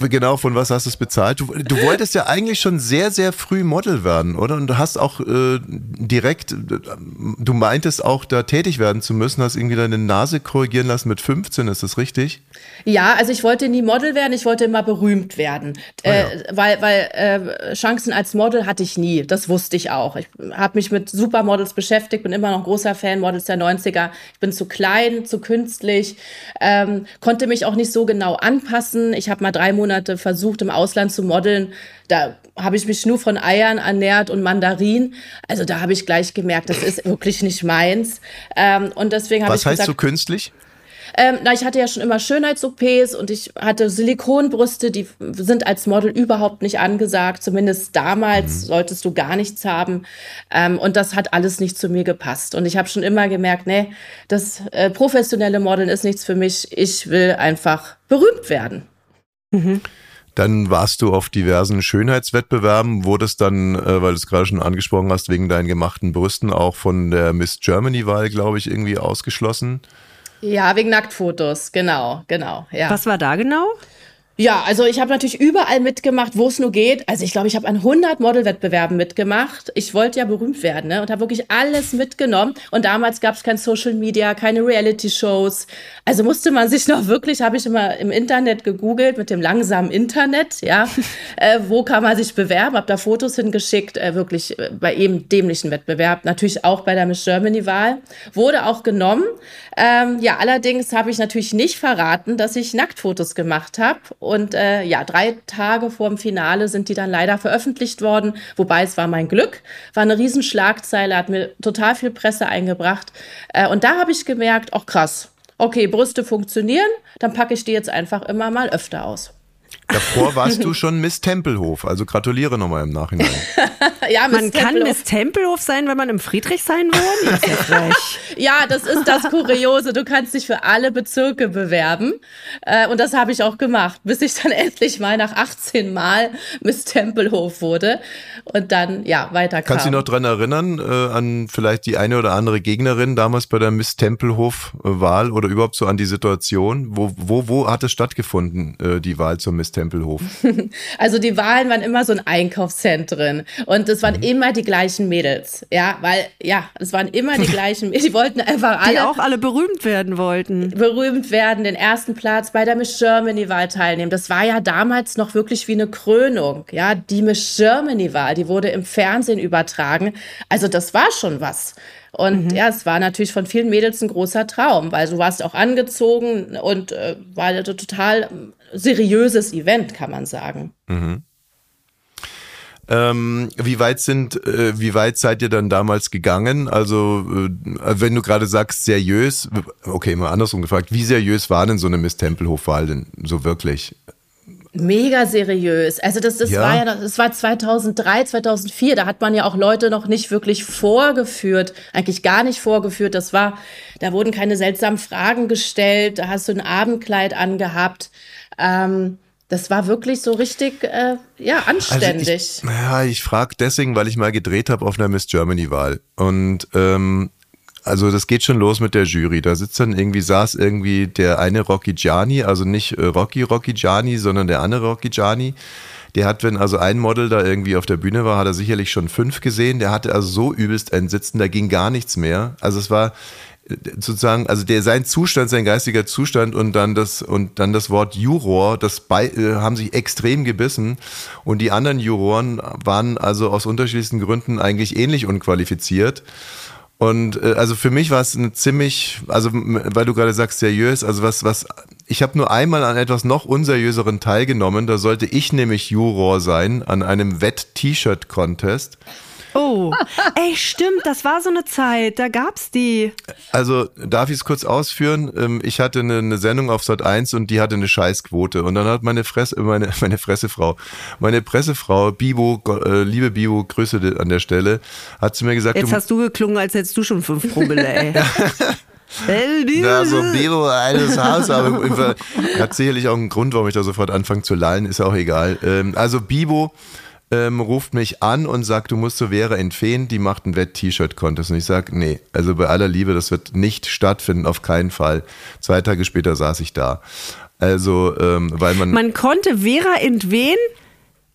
Genau, von was hast du es bezahlt? Du, du, wolltest ja eigentlich schon sehr, sehr früh Model werden, oder? Und du hast auch äh, direkt, du meintest auch da tätig werden zu müssen, hast irgendwie deine Nase korrigieren lassen mit 15, ist das richtig? Ja, also ich wollte nie Model werden, ich wollte immer berühmt werden. Ah, ja. äh, weil weil äh, Chancen als Model hatte ich nie, das wusste ich auch. Ich habe mich mit Supermodels beschäftigt, bin immer noch großer Fan, Models der 90er. Ich bin zu klein, zu künstlich, ähm, konnte mich auch nicht so genau anpassen. Ich habe mal drei Monate Monate versucht, im Ausland zu modeln. Da habe ich mich nur von Eiern ernährt und Mandarin. Also da habe ich gleich gemerkt, das ist wirklich nicht meins. Ähm, und deswegen habe ich Was heißt gesagt, so künstlich? Ähm, na, ich hatte ja schon immer Schönheits-OPs und ich hatte Silikonbrüste, die sind als Model überhaupt nicht angesagt. Zumindest damals mhm. solltest du gar nichts haben. Ähm, und das hat alles nicht zu mir gepasst. Und ich habe schon immer gemerkt, nee, das äh, professionelle Modeln ist nichts für mich. Ich will einfach berühmt werden. Mhm. Dann warst du auf diversen Schönheitswettbewerben, wurdest dann, äh, weil du es gerade schon angesprochen hast, wegen deinen gemachten Brüsten auch von der Miss Germany-Wahl, glaube ich, irgendwie ausgeschlossen. Ja, wegen Nacktfotos, genau, genau. Ja. Was war da genau? Ja, also ich habe natürlich überall mitgemacht, wo es nur geht. Also ich glaube, ich habe an 100 Modelwettbewerben mitgemacht. Ich wollte ja berühmt werden ne? und habe wirklich alles mitgenommen. Und damals gab es kein Social Media, keine Reality-Shows. Also musste man sich noch wirklich, habe ich immer im Internet gegoogelt mit dem langsamen Internet, ja, äh, wo kann man sich bewerben? Habe da Fotos hingeschickt, äh, wirklich äh, bei eben dämlichen Wettbewerb. Natürlich auch bei der Miss Germany-Wahl. Wurde auch genommen. Ähm, ja, allerdings habe ich natürlich nicht verraten, dass ich Nacktfotos gemacht habe und äh, ja, drei Tage vor dem Finale sind die dann leider veröffentlicht worden. Wobei es war mein Glück. War eine Riesenschlagzeile, hat mir total viel Presse eingebracht. Äh, und da habe ich gemerkt, ach krass, okay, Brüste funktionieren, dann packe ich die jetzt einfach immer mal öfter aus. Davor warst du schon Miss Tempelhof, also gratuliere nochmal im Nachhinein. ja, man kann Miss Tempelhof sein, wenn man im Friedrich sein wohnt. ja, das ist das Kuriose. Du kannst dich für alle Bezirke bewerben. Äh, und das habe ich auch gemacht, bis ich dann endlich mal nach 18 Mal Miss Tempelhof wurde und dann ja weiter Kannst du dich noch dran erinnern, äh, an vielleicht die eine oder andere Gegnerin damals bei der Miss Tempelhof-Wahl oder überhaupt so an die Situation? Wo, wo, wo hat es stattgefunden, äh, die Wahl zur Miss Tempelhof? Also die Wahlen waren immer so ein Einkaufszentren und es waren mhm. immer die gleichen Mädels, ja, weil ja, es waren immer die gleichen, die wollten einfach alle die auch alle berühmt werden wollten. Berühmt werden, den ersten Platz bei der Miss Germany Wahl teilnehmen. Das war ja damals noch wirklich wie eine Krönung, ja, die Miss Germany Wahl, die wurde im Fernsehen übertragen. Also das war schon was. Und mhm. ja, es war natürlich von vielen Mädels ein großer Traum, weil du warst auch angezogen und äh, war ein total seriöses Event, kann man sagen. Mhm. Ähm, wie weit sind, äh, wie weit seid ihr dann damals gegangen? Also, äh, wenn du gerade sagst, seriös, okay, mal andersrum gefragt, wie seriös war denn so eine Miss Tempelhof-Wahl denn so wirklich? Mega seriös. Also das, das ja. war ja, das war 2003, 2004. Da hat man ja auch Leute noch nicht wirklich vorgeführt, eigentlich gar nicht vorgeführt. Das war, da wurden keine seltsamen Fragen gestellt. Da hast du ein Abendkleid angehabt. Ähm, das war wirklich so richtig, äh, ja, anständig. Also ich, ja, ich frage deswegen, weil ich mal gedreht habe auf einer Miss Germany-Wahl. Und ähm, also das geht schon los mit der Jury. Da sitzt dann irgendwie, saß irgendwie der eine Rocky Gianni, also nicht äh, Rocky Rocky Gianni, sondern der andere Rocky Gianni. Der hat, wenn also ein Model da irgendwie auf der Bühne war, hat er sicherlich schon fünf gesehen. Der hatte also so übelst ein Sitzen, da ging gar nichts mehr. Also es war äh, sozusagen, also der sein Zustand, sein geistiger Zustand und dann das und dann das Wort Juror, das bei, äh, haben sich extrem gebissen und die anderen Juroren waren also aus unterschiedlichsten Gründen eigentlich ähnlich unqualifiziert. Und äh, also für mich war es eine ziemlich, also weil du gerade sagst seriös, also was was ich habe nur einmal an etwas noch unseriöseren teilgenommen, da sollte ich nämlich Juror sein an einem Wett-T-Shirt-Contest. Oh, ey, stimmt, das war so eine Zeit, da gab's die. Also, darf ich es kurz ausführen? Ähm, ich hatte eine, eine, Sendung auf Sat 1 und die hatte eine Scheißquote. Und dann hat meine Fresse, meine, meine Fressefrau, meine Pressefrau, Bibo, äh, liebe Bibo, Grüße an der Stelle, hat zu mir gesagt. Jetzt hast du geklungen, als hättest du schon fünf Promille, ey. Ja, so Bibo, eines Haus, aber hat sicherlich auch einen Grund, warum ich da sofort anfange zu lallen, ist auch egal. Ähm, also Bibo ähm, ruft mich an und sagt, du musst zu Vera in Feen, die macht einen Wett-T-Shirt-Contest. Und ich sage, nee, also bei aller Liebe, das wird nicht stattfinden, auf keinen Fall. Zwei Tage später saß ich da. Also, ähm, weil man. Man konnte Vera Entwen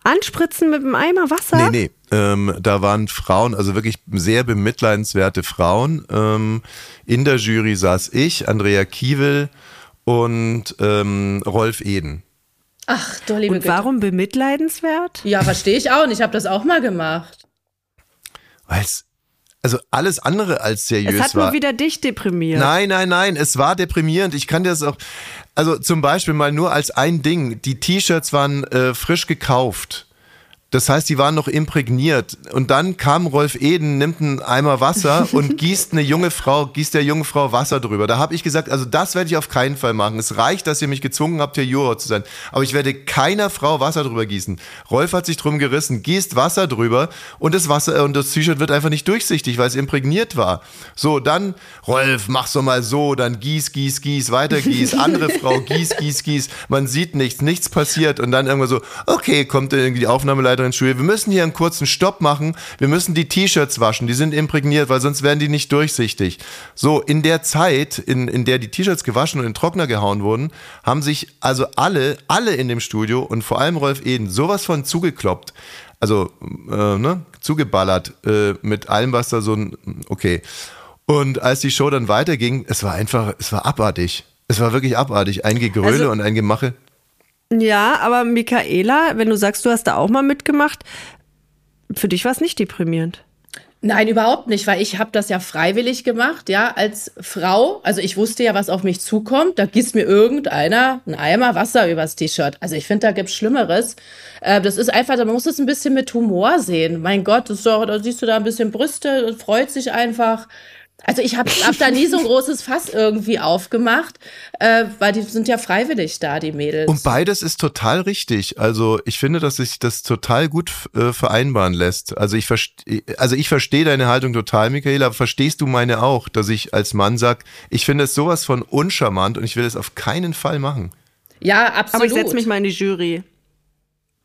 anspritzen mit einem Eimer Wasser? Nee, nee. Ähm, da waren Frauen, also wirklich sehr bemitleidenswerte Frauen. Ähm, in der Jury saß ich, Andrea Kiewel und ähm, Rolf Eden. Ach, du liebe Und Güte. warum bemitleidenswert? Ja, verstehe ich auch nicht. Ich habe das auch mal gemacht. Weil es, also alles andere als seriös Es hat war. nur wieder dich deprimiert. Nein, nein, nein, es war deprimierend. Ich kann dir das auch, also zum Beispiel mal nur als ein Ding, die T-Shirts waren äh, frisch gekauft. Das heißt, die waren noch imprägniert. Und dann kam Rolf Eden, nimmt einen Eimer Wasser und gießt eine junge Frau, gießt der junge Frau Wasser drüber. Da habe ich gesagt, also das werde ich auf keinen Fall machen. Es reicht, dass ihr mich gezwungen habt, hier Juror zu sein. Aber ich werde keiner Frau Wasser drüber gießen. Rolf hat sich drum gerissen, gießt Wasser drüber und das Wasser und das T-Shirt wird einfach nicht durchsichtig, weil es imprägniert war. So, dann, Rolf, mach's doch mal so, dann gieß, gieß, gieß, weiter gieß, andere Frau, gieß, gieß, gieß. Man sieht nichts, nichts passiert und dann irgendwann so, okay, kommt irgendwie die Aufnahmeleiterin ins Studio, wir müssen hier einen kurzen Stopp machen, wir müssen die T-Shirts waschen, die sind imprägniert, weil sonst werden die nicht durchsichtig. So, in der Zeit, in, in der die T-Shirts gewaschen und in den Trockner gehauen wurden, haben sich also alle, alle in dem Studio und vor allem Rolf Eden sowas von zugekloppt, also äh, ne, zugeballert äh, mit allem, was da so ein, okay. Und als die Show dann weiterging, es war einfach, es war abartig. Es war wirklich abartig. Ein Gegröle Also- und ein Gemache. Ja, aber Michaela, wenn du sagst, du hast da auch mal mitgemacht, für dich war es nicht deprimierend. Nein, überhaupt nicht, weil ich habe das ja freiwillig gemacht, ja, als Frau. Also ich wusste ja, was auf mich zukommt. Da gießt mir irgendeiner einen Eimer Wasser übers T-Shirt. Also ich finde, da gibt's Schlimmeres. Äh, das ist einfach, man muss es ein bisschen mit Humor sehen. Mein Gott, das ist doch, da siehst du da ein bisschen Brüste und freut sich einfach. Also ich habe hab da nie so ein großes Fass irgendwie aufgemacht, äh, weil die sind ja freiwillig da, die Mädels. Und beides ist total richtig. Also ich finde, dass sich das total gut äh, vereinbaren lässt. Also ich verstehe, also ich verstehe deine Haltung total, Michaela, aber verstehst du meine auch, dass ich als Mann sag, ich finde es sowas von uncharmant und ich will es auf keinen Fall machen. ja, Aber absolut. ich setze mich mal in die Jury.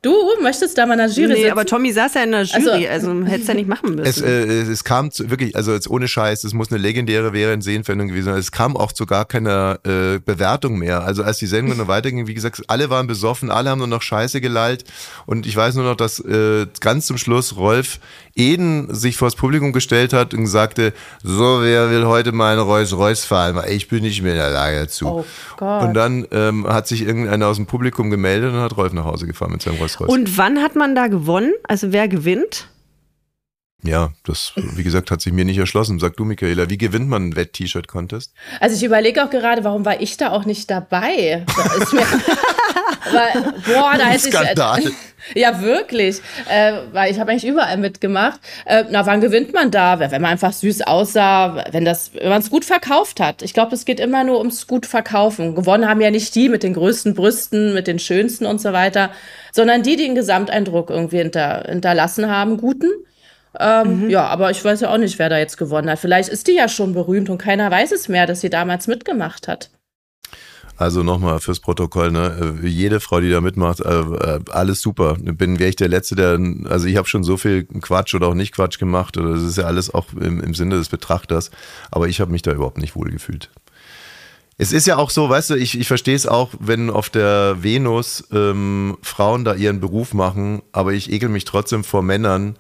Du möchtest da mal in der Jury Nee, sitzen? aber Tommy saß ja in der Jury, also, Also- hättest ja nicht machen müssen. Es, äh, es kam zu, wirklich, also jetzt ohne Scheiß, es muss eine legendäre Seriensendung gewesen sein. Es kam auch zu gar keiner äh, Bewertung mehr. Also als die Sendung noch weiterging, wie gesagt, alle waren besoffen, alle haben nur noch Scheiße gelallt. Und ich weiß nur noch, dass äh, ganz zum Schluss Rolf Eden sich vors Publikum gestellt hat und sagte, so, wer will heute mal einen Rolls-Royce fahren? Weil Ich bin nicht mehr in der Lage dazu. Oh Gott. Und dann ähm, hat sich irgendeiner aus dem Publikum gemeldet und hat Rolf nach Hause gefahren mit seinem Rolls-Royce. Und wann hat man da gewonnen? Also wer gewinnt? Ja, das, wie gesagt, hat sich mir nicht erschlossen. Sag du, Michaela, wie gewinnt man einen Wett-T-Shirt-Contest? Also ich überlege auch gerade, warum war ich da auch nicht dabei? Da ist mir, weil, boah, da hätte Skandal. ich. Ja, wirklich. Äh, weil ich habe eigentlich überall mitgemacht. Äh, na, wann gewinnt man da? Wenn man einfach süß aussah, wenn das, wenn man es gut verkauft hat. Ich glaube, es geht immer nur ums gut verkaufen. Gewonnen haben ja nicht die mit den größten Brüsten, mit den schönsten und so weiter, sondern die, die den Gesamteindruck irgendwie hinter, hinterlassen haben, guten. Ähm, Ja, aber ich weiß ja auch nicht, wer da jetzt gewonnen hat. Vielleicht ist die ja schon berühmt und keiner weiß es mehr, dass sie damals mitgemacht hat. Also nochmal fürs Protokoll, ne? äh, Jede Frau, die da mitmacht, äh, äh, alles super. Bin wäre ich der Letzte, der, also ich habe schon so viel Quatsch oder auch nicht Quatsch gemacht. Oder das ist ja alles auch im, im Sinne des Betrachters. Aber ich habe mich da überhaupt nicht wohl gefühlt. Es ist ja auch so, weißt du, ich, ich verstehe es auch, wenn auf der Venus ähm, Frauen da ihren Beruf machen, aber ich ekel mich trotzdem vor Männern,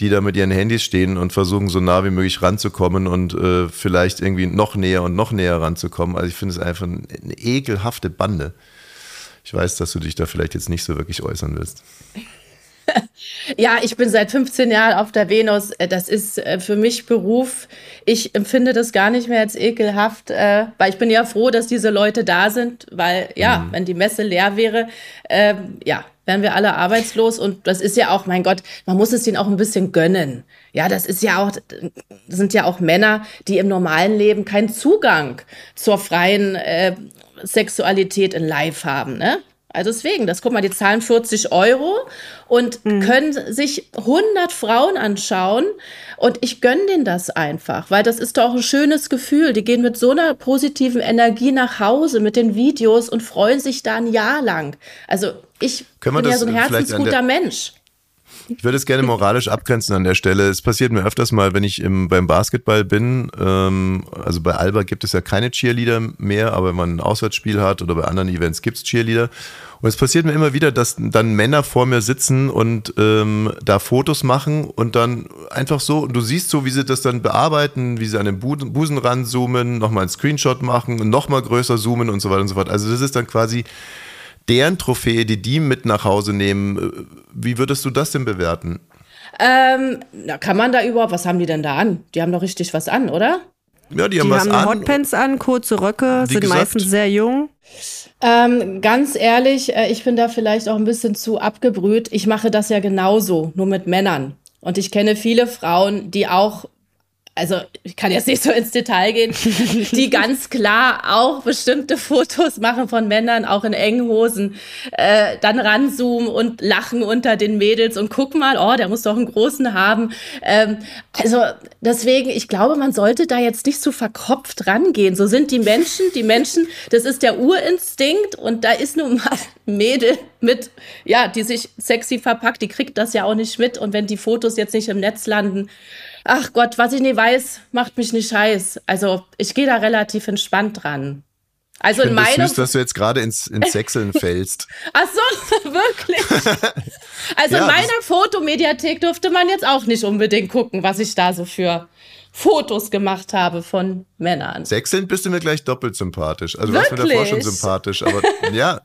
die da mit ihren Handys stehen und versuchen, so nah wie möglich ranzukommen und äh, vielleicht irgendwie noch näher und noch näher ranzukommen. Also ich finde es einfach eine ekelhafte Bande. Ich weiß, dass du dich da vielleicht jetzt nicht so wirklich äußern willst. Ja, ich bin seit 15 Jahren auf der Venus. Äh, Das ist äh, für mich Beruf. Ich empfinde das gar nicht mehr als ekelhaft, äh, weil ich bin ja froh, dass diese Leute da sind, weil ja, wenn die Messe leer wäre, ähm, ja, wären wir alle arbeitslos. Und das ist ja auch, mein Gott, man muss es denen auch ein bisschen gönnen. Ja, das ist ja auch, das sind ja auch Männer, die im normalen Leben keinen Zugang zur freien äh, Sexualität in Live haben, ne? Also deswegen, das guck mal, die zahlen 40 Euro und können sich 100 Frauen anschauen und ich gönne denen das einfach, weil das ist doch ein schönes Gefühl. Die gehen mit so einer positiven Energie nach Hause mit den Videos und freuen sich da ein Jahr lang. Also ich Können bin ja so ein herzensguter Mensch. Ich würde es gerne moralisch abgrenzen an der Stelle. Es passiert mir öfters mal, wenn ich im, beim Basketball bin. Ähm, also bei Alba gibt es ja keine Cheerleader mehr, aber wenn man ein Auswärtsspiel hat oder bei anderen Events gibt es Cheerleader. Und es passiert mir immer wieder, dass dann Männer vor mir sitzen und ähm, da Fotos machen und dann einfach so, und du siehst so, wie sie das dann bearbeiten, wie sie an den Busen, ranzoomen, nochmal einen Screenshot machen und nochmal größer zoomen und so weiter und so fort. Also das ist dann quasi deren Trophäe, die die mit nach Hause nehmen. Wie würdest du das denn bewerten? Ähm, na, kann man da überhaupt, was haben die denn da an? Die haben doch richtig was an, oder? Ja, die haben Die was haben an. Hotpants an, kurze Röcke, Wie sind gesagt. meistens sehr jung. Ähm, ganz ehrlich, äh, ich bin da vielleicht auch ein bisschen zu abgebrüht. Ich mache das ja genauso, nur mit Männern. Und ich kenne viele Frauen, die auch, also ich kann jetzt nicht so ins Detail gehen, die ganz klar auch bestimmte Fotos machen von Männern, auch in engen Hosen, äh, dann ranzoomen und lachen unter den Mädels und guck mal, oh, der muss doch einen großen haben. Ähm, also deswegen, ich glaube, man sollte da jetzt nicht so verkopft rangehen. So sind die Menschen, die Menschen, das ist der Urinstinkt und da ist nun mal ein Mädel mit, ja, die sich sexy verpackt, die kriegt das ja auch nicht mit und wenn die Fotos jetzt nicht im Netz landen, ach Gott, was ich nicht weiß, macht mich nicht heiß. Also ich gehe da relativ entspannt dran. Also Ich in meinem süß, dass du jetzt gerade ins, ins Sechseln fällst. Ach so, wirklich. Also Ja, in das- meiner Fotomediathek durfte man jetzt auch nicht unbedingt gucken, was ich da so für Fotos gemacht habe von Männern. Sechseln bist du mir gleich doppelt sympathisch. Also du warst mir davor schon Wirklich? sympathisch, aber ja.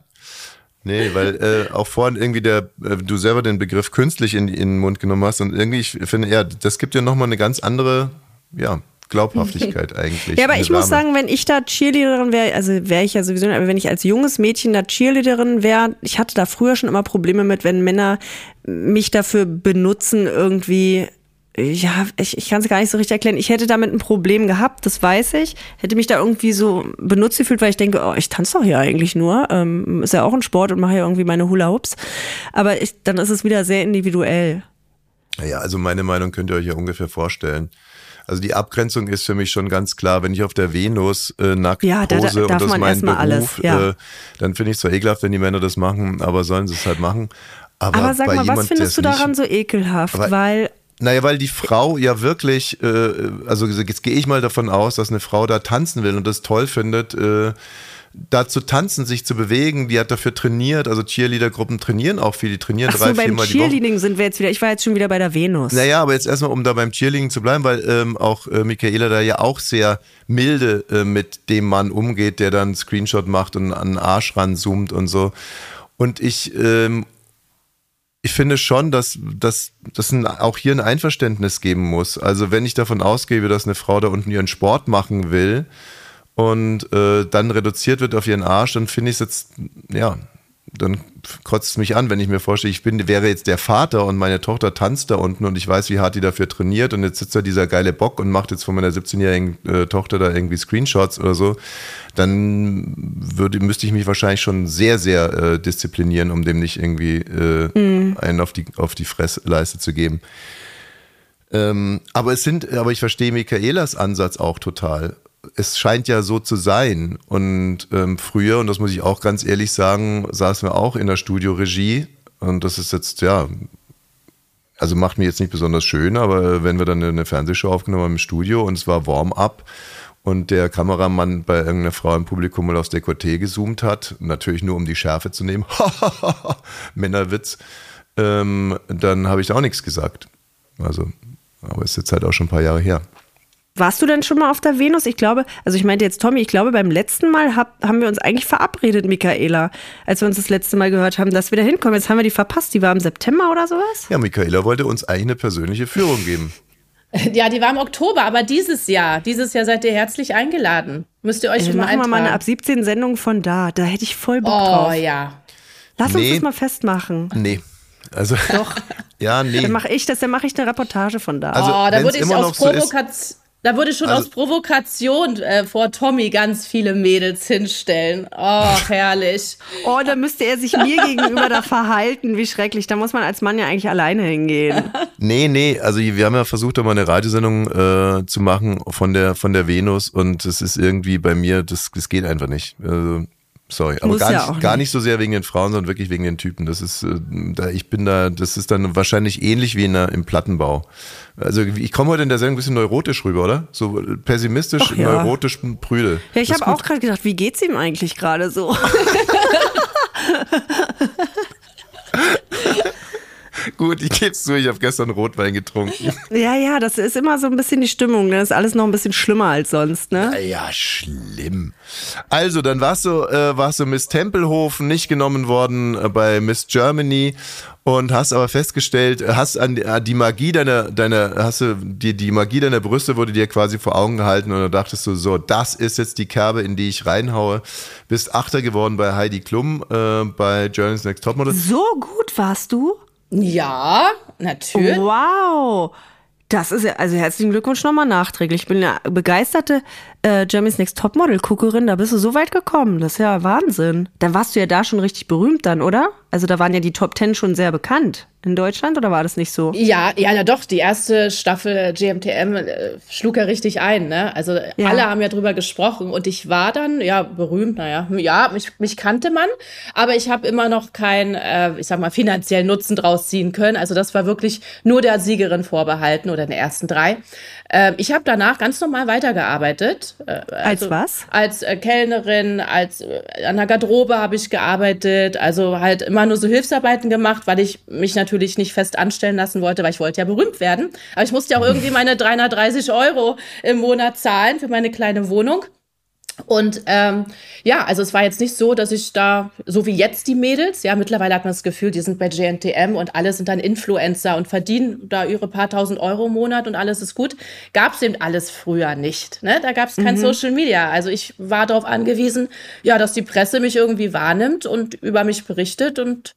Nee, weil äh, auch vorhin irgendwie der, äh, du selber den Begriff künstlich in, in den Mund genommen hast und irgendwie, ich finde, ja, das gibt ja nochmal eine ganz andere, ja, Glaubhaftigkeit eigentlich. Ja, aber ich muss Dame. sagen, wenn ich da Cheerleaderin wäre, also wäre ich ja sowieso, aber wenn ich als junges Mädchen da Cheerleaderin wäre, ich hatte da früher schon immer Probleme mit, wenn Männer mich dafür benutzen, irgendwie, ja, ich, ich kann es gar nicht so richtig erklären. Ich hätte damit ein Problem gehabt, das weiß ich. Hätte mich da irgendwie so benutzt gefühlt, weil ich denke, oh, ich tanze doch hier eigentlich nur. Ähm, ist ja auch ein Sport und mache ja irgendwie meine Hula-Hoops. Aber ich, dann ist es wieder sehr individuell. Ja, also meine Meinung könnt ihr euch ja ungefähr vorstellen. Also die Abgrenzung ist für mich schon ganz klar, wenn ich auf der Venus äh, nackt Ja, da- da pose und das man mein erstmal Beruf, alles, ja. äh, dann finde ich es zwar ekelhaft, wenn die Männer das machen, aber sollen sie es halt machen. Aber, Aber sag mal, was findest du daran nicht, so ekelhaft? Weil Naja, weil die Frau ja wirklich, äh, also jetzt gehe ich mal davon aus, dass eine Frau da tanzen will und das toll findet, äh, da zu tanzen, sich zu bewegen, die hat dafür trainiert, also Cheerleader-Gruppen trainieren auch viel, die trainieren Ach drei, so, beim viermal. Cheerleading sind wir jetzt wieder. Ich war jetzt schon wieder bei der Venus. Naja, aber jetzt erstmal, um da beim Cheerleading zu bleiben, weil ähm, auch äh, Michaela da ja auch sehr milde äh, mit dem Mann umgeht, der dann einen Screenshot macht und an den Arsch ranzoomt und so. Und ich, ähm, ich finde schon, dass, ein, auch hier ein Einverständnis geben muss. Also wenn ich davon ausgebe, dass eine Frau da unten ihren Sport machen will und äh, dann reduziert wird auf ihren Arsch, dann finde ich es jetzt, ja, dann kotzt es mich an, wenn ich mir vorstelle, ich bin, wäre jetzt der Vater und meine Tochter tanzt da unten und ich weiß, wie hart die dafür trainiert und jetzt sitzt da dieser geile Bock und macht jetzt von meiner 17-jährigen äh, Tochter da irgendwie Screenshots oder so, dann würde, müsste ich mich wahrscheinlich schon sehr, sehr äh, disziplinieren, um dem nicht irgendwie äh, einen auf die, auf die Fressleiste zu geben. Ähm, aber es sind, aber ich verstehe Michaelas Ansatz auch total. Es scheint ja so zu sein. Und ähm, früher, und das muss ich auch ganz ehrlich sagen, saßen wir auch in der Studioregie. Und das ist jetzt, ja, also macht mich jetzt nicht besonders schön, aber wenn wir dann eine Fernsehshow aufgenommen haben im Studio und es war Warm-up und der Kameramann bei irgendeiner Frau im Publikum mal aufs Dekolleté gezoomt hat, natürlich nur um die Schärfe zu nehmen, Männerwitz, ähm, dann habe ich da auch nichts gesagt. Also, aber ist jetzt halt auch schon ein paar Jahre her. Warst du denn schon mal auf der Venus? Ich glaube, also ich meinte jetzt Tommy, ich glaube, beim letzten Mal hab, haben wir uns eigentlich verabredet, Michaela, als wir uns das letzte Mal gehört haben, dass wir da hinkommen. Jetzt haben wir die verpasst. Die war im September oder sowas? Ja, Michaela wollte uns eigentlich eine persönliche Führung geben. Ja, die war im Oktober, aber dieses Jahr, dieses Jahr seid ihr herzlich eingeladen. Müsst ihr euch schon mal machen wir mal eine ab eintragen. 17 Sendung von da. Da hätte ich voll Bock Oh drauf. ja. Lass uns Nee. das mal festmachen. Nee. Also, Doch. Ja, nee. Dann mache ich das, dann mache ich eine Reportage von da. Also, oh, da wurde ich aus noch so. Da würde ich schon Also- aus Provokation äh, vor Tommy ganz viele Mädels hinstellen. Oh, herrlich. Oh, da müsste er sich mir gegenüber da verhalten. Wie schrecklich. Da muss man als Mann ja eigentlich alleine hingehen. Nee, nee, also wir haben ja versucht, da mal eine Radiosendung äh, zu machen von der, von der Venus und das ist irgendwie bei mir, das, das geht einfach nicht. Also, Sorry, aber Muss gar, ja nicht, gar nicht. so sehr wegen den Frauen, sondern wirklich wegen den Typen. Das ist, äh, da, ich bin da, das ist dann wahrscheinlich ähnlich wie in der, im Plattenbau. Also ich komme heute in der Sendung ein bisschen neurotisch rüber, oder? So pessimistisch, Ach ja. neurotisch, Prüde. Ja, ich habe auch gerade gedacht, wie geht's ihm eigentlich gerade so? Gut, ich geb's zu, ich habe gestern Rotwein getrunken. ja, ja, das ist immer so ein bisschen die Stimmung. Dann ist alles noch ein bisschen schlimmer als sonst, ne? Ja, schlimm. Also, dann warst du, äh, warst du Miss Tempelhofen nicht genommen worden äh, bei Miss Germany und hast aber festgestellt, äh, hast an die, an die Magie deiner, deiner, hast du die, die Magie deiner Brüste wurde dir quasi vor Augen gehalten und da dachtest du so, das ist jetzt die Kerbe, in die ich reinhaue. Bist Achter geworden bei Heidi Klum, äh, bei Journey's Next Topmodel. So gut warst du? Ja, natürlich. Wow. Das ist ja, also herzlichen Glückwunsch nochmal nachträglich. Ich bin ja begeisterte äh, Jeremy's Next Topmodel-Guckerin. Da bist du so weit gekommen. Das ist ja Wahnsinn. Dann warst du ja da schon richtig berühmt dann, oder? Also da waren ja die Top Ten schon sehr bekannt. In Deutschland oder war das nicht so? Ja, ja, na doch, die erste Staffel GMTM äh, schlug ja richtig ein, ne? Also Ja. alle haben ja drüber gesprochen und ich war dann, ja, berühmt, naja, ja, mich, mich kannte man, aber ich habe immer noch keinen, äh, ich sag mal, finanziellen Nutzen draus ziehen können. Also das war wirklich nur der Siegerin vorbehalten oder den ersten drei. Ähm, ich habe danach ganz normal weitergearbeitet. Äh, Als was? Als äh, Kellnerin, als äh, an der Garderobe habe ich gearbeitet, also halt immer nur so Hilfsarbeiten gemacht, weil ich mich natürlich nicht fest anstellen lassen wollte, weil ich wollte ja berühmt werden. Aber ich musste ja auch irgendwie meine 330 Euro im Monat zahlen für meine kleine Wohnung. Und ähm, ja, also es war jetzt nicht so, dass ich da, so wie jetzt die Mädels, ja, mittlerweile hat man das Gefühl, die sind bei GNTM und alle sind dann Influencer und verdienen da ihre paar tausend Euro im Monat und alles ist gut. Gab es eben alles früher nicht. Ne? Da gab es kein Social Media. Also ich war darauf angewiesen, ja, dass die Presse mich irgendwie wahrnimmt und über mich berichtet und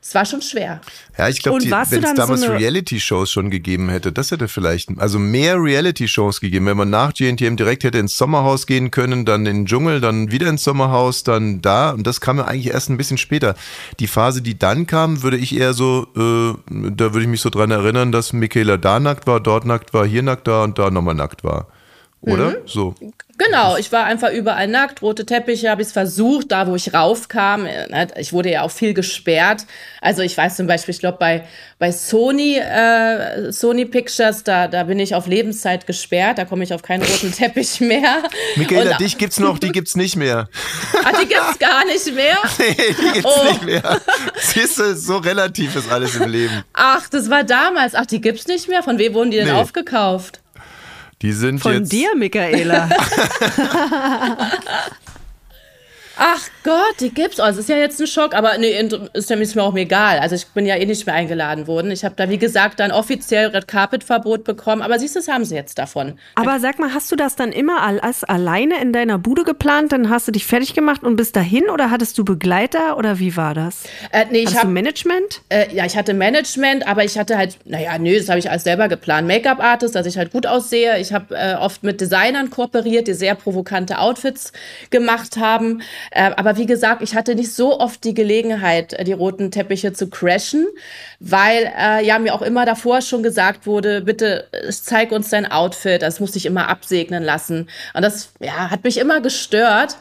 es war schon schwer. Ja, ich glaube, wenn es so damals eine- Reality-Shows schon gegeben hätte, das hätte vielleicht, also mehr Reality-Shows gegeben, wenn man nach GNTM direkt hätte ins Sommerhaus gehen können, dann in den Dschungel, dann wieder ins Sommerhaus, dann da. Und das kam ja eigentlich erst ein bisschen später. Die Phase, die dann kam, würde ich eher so, äh, da würde ich mich so dran erinnern, dass Michaela da nackt war, dort nackt war, hier nackt war und da nochmal nackt war. Oder? Mhm. So. Genau, ich war einfach überall nackt, rote Teppiche habe ich es versucht, da wo ich raufkam. äh, Ich wurde ja auch viel gesperrt. Also ich weiß zum Beispiel, ich glaube bei, bei Sony, äh, Sony Pictures, da, da bin ich auf Lebenszeit gesperrt, da komme ich auf keinen roten Teppich mehr. Michaela, Und- dich gibt's noch, die gibt's nicht mehr. Ah, die gibt's gar nicht mehr. Nee, die gibt's Oh. nicht mehr. Siehst du, so relativ ist alles im Leben. Ach, das war damals. Ach, die gibt's nicht mehr. Von wem wurden die denn Nee. aufgekauft? Die sind Von jetzt. dir, Michaela. Ach Gott, die gibt's. Oh, das ist ja jetzt ein Schock, aber nee, ist mir auch egal. Also ich bin ja eh nicht mehr eingeladen worden. Ich habe da, wie gesagt, dann offiziell Red Carpet Verbot bekommen. Aber siehst du, das haben sie jetzt davon. Aber sag mal, hast du das dann immer alles alleine in deiner Bude geplant? Dann hast du dich fertig gemacht und bist dahin oder hattest du Begleiter oder wie war das? Äh, nee, ich Hattest du Management? äh, ja, ich hatte Management, aber ich hatte halt, naja, nö, das habe ich alles selber geplant. Make-up-Artist, dass ich halt gut aussehe. Ich habe äh, oft mit Designern kooperiert, die sehr provokante Outfits gemacht haben. Äh, aber wie gesagt, ich hatte nicht so oft die Gelegenheit, äh, die roten Teppiche zu crashen, weil äh, ja mir auch immer davor schon gesagt wurde, bitte zeig uns dein Outfit. Das musste ich immer absegnen lassen. Und das ja, hat mich immer gestört.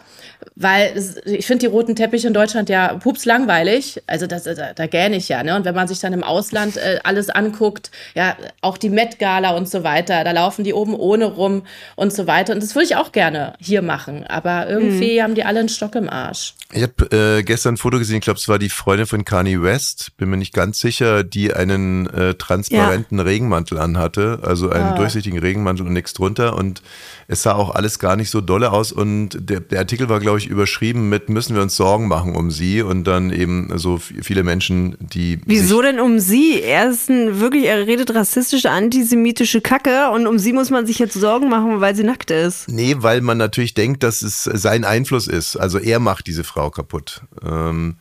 Weil ich finde die roten Teppiche in Deutschland ja pups langweilig. Also das, da, da gähne ich ja. Ne? Und wenn man sich dann im Ausland äh, alles anguckt, ja, auch die Met Gala und so weiter, da laufen die oben ohne rum und so weiter. Und das würde ich auch gerne hier machen. Aber irgendwie haben die alle einen Stock im Arsch. Ich habe äh, gestern ein Foto gesehen, ich glaube, es war die Freundin von Kanye West, bin mir nicht ganz sicher, die einen äh, transparenten Regenmantel anhatte, also einen durchsichtigen Regenmantel und nichts drunter. Und es sah auch alles gar nicht so dolle aus. Und der, der Artikel war, glaube ich, überschrieben mit müssen wir uns Sorgen machen um sie und dann eben so viele Menschen, die Wieso denn um sie? Er ist ein wirklich, er redet rassistische, antisemitische Kacke und um sie muss man sich jetzt Sorgen machen, weil sie nackt ist. Nee, weil man natürlich denkt, dass es sein Einfluss ist. Also er macht diese Frau kaputt. Ähm,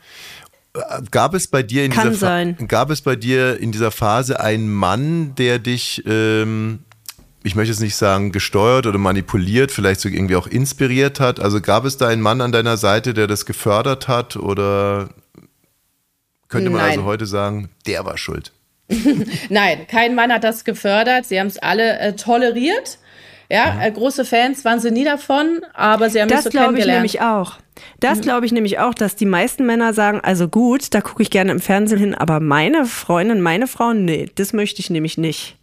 gab es bei dir in Kann dieser Fa- sein. gab es bei dir in dieser Phase einen Mann, der dich ähm, ich möchte jetzt nicht sagen gesteuert oder manipuliert, vielleicht so irgendwie auch inspiriert hat. Also gab es da einen Mann an deiner Seite, der das gefördert hat oder könnte man Nein. also heute sagen, der war schuld? Nein, kein Mann hat das gefördert. Sie haben es alle äh, toleriert. Ja, äh, große Fans waren sie nie davon, aber sie haben Das mich so glaube ich kennengelernt. nämlich auch. Das glaube ich nämlich auch, dass die meisten Männer sagen, also gut, da gucke ich gerne im Fernsehen hin, aber meine Freundin, meine Frau, nee, das möchte ich nämlich nicht.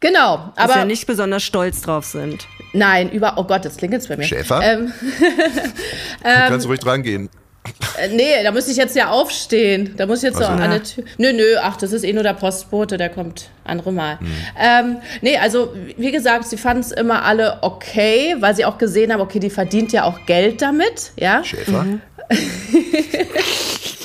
Genau, Dass aber wir nicht besonders stolz drauf sind. nein, über, oh Gott, das klingt jetzt bei mir. Schäfer? Ähm, Du kannst ruhig dran gehen. Äh, nee, da muss ich jetzt ja aufstehen. Da muss ich jetzt so Ach so. an der Tür. Nö, nö, ach, das ist eh nur der Postbote, der kommt andere Mal. Ähm, nee, also wie gesagt, sie fanden es immer alle okay, weil sie auch gesehen haben, okay, die verdient ja auch Geld damit, ja. Schäfer?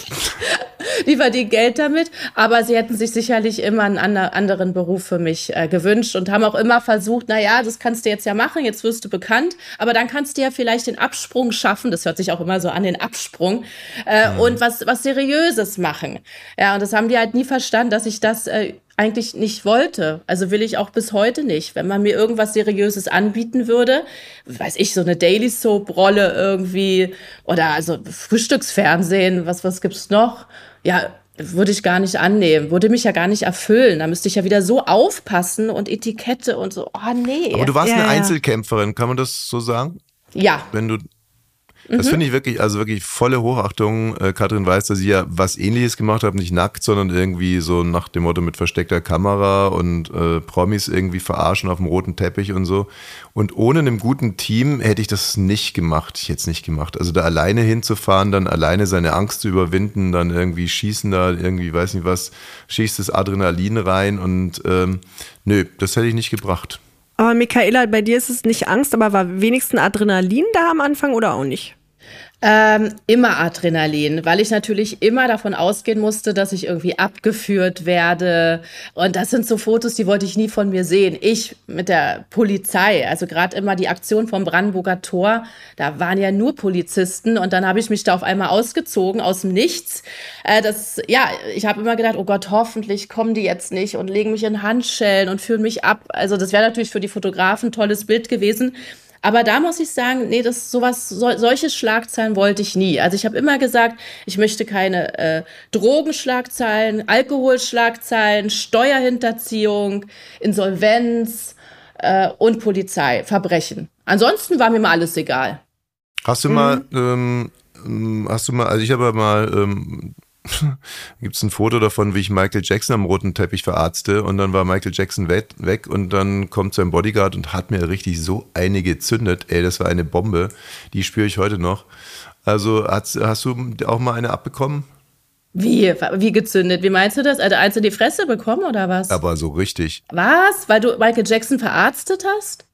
Die verdient Geld damit, aber sie hätten sich sicherlich immer einen ander- anderen Beruf für mich äh, gewünscht und haben auch immer versucht, na ja, das kannst du jetzt ja machen, jetzt wirst du bekannt, aber dann kannst du ja vielleicht den Absprung schaffen, das hört sich auch immer so an, den Absprung, äh, und was, was Seriöses machen. Ja, und das haben die halt nie verstanden, dass ich das äh, eigentlich nicht wollte. Also will ich auch bis heute nicht. Wenn man mir irgendwas Seriöses anbieten würde, weiß ich, so eine Daily Soap Rolle irgendwie oder also Frühstücksfernsehen, was, was gibt's noch? Ja, würde ich gar nicht annehmen, würde mich ja gar nicht erfüllen. Da müsste ich ja wieder so aufpassen und Etikette und so. Oh, nee. Aber du warst Ja, eine ja. Einzelkämpferin, kann man das so sagen? ja, Wenn du. Das Mhm. finde ich wirklich, also wirklich volle Hochachtung. Äh, Katrin weiß, dass sie ja was ähnliches gemacht hat, nicht nackt, sondern irgendwie so nach dem Motto mit versteckter Kamera und äh, Promis irgendwie verarschen auf dem roten Teppich und so. Und ohne einem guten Team hätte ich das nicht gemacht, ich hätte es nicht gemacht. Also da alleine hinzufahren, dann alleine seine Angst zu überwinden, dann irgendwie schießen da irgendwie, weiß nicht was, schießt das Adrenalin rein und ähm, nö, das hätte ich nicht gebracht. Aber Michaela, bei dir ist es nicht Angst, aber war wenigstens Adrenalin da am Anfang oder auch nicht? Ähm, immer Adrenalin, weil ich natürlich immer davon ausgehen musste, dass ich irgendwie abgeführt werde. Und das sind so Fotos, die wollte ich nie von mir sehen. Ich mit der Polizei, also gerade immer die Aktion vom Brandenburger Tor, da waren ja nur Polizisten und dann habe ich mich da auf einmal ausgezogen aus dem Nichts. Äh, das, ja, ich habe immer gedacht, oh Gott, hoffentlich kommen die jetzt nicht und legen mich in Handschellen und führen mich ab. Also das wäre natürlich für die Fotografen ein tolles Bild gewesen. Aber da muss ich sagen, nee, das sowas, so, solche Schlagzeilen wollte ich nie. Also ich habe immer gesagt, ich möchte keine äh, Drogenschlagzeilen, Alkoholschlagzeilen, Steuerhinterziehung, Insolvenz äh, und Polizei, Verbrechen. Ansonsten war mir mal alles egal. Hast du mal, ähm, ähm, hast du mal, also ich habe mal, ähm, gibt es ein Foto davon, wie ich Michael Jackson am roten Teppich verarzte und dann war Michael Jackson weg, weg und dann kommt sein Bodyguard und hat mir richtig so eine gezündet. Ey, das war eine Bombe. Die spüre ich heute noch. Also hast, hast du auch mal eine abbekommen? Wie, wie gezündet? Wie meinst du das? Also eins in die Fresse bekommen oder was? Aber so richtig. Was? Weil du Michael Jackson verarztet hast?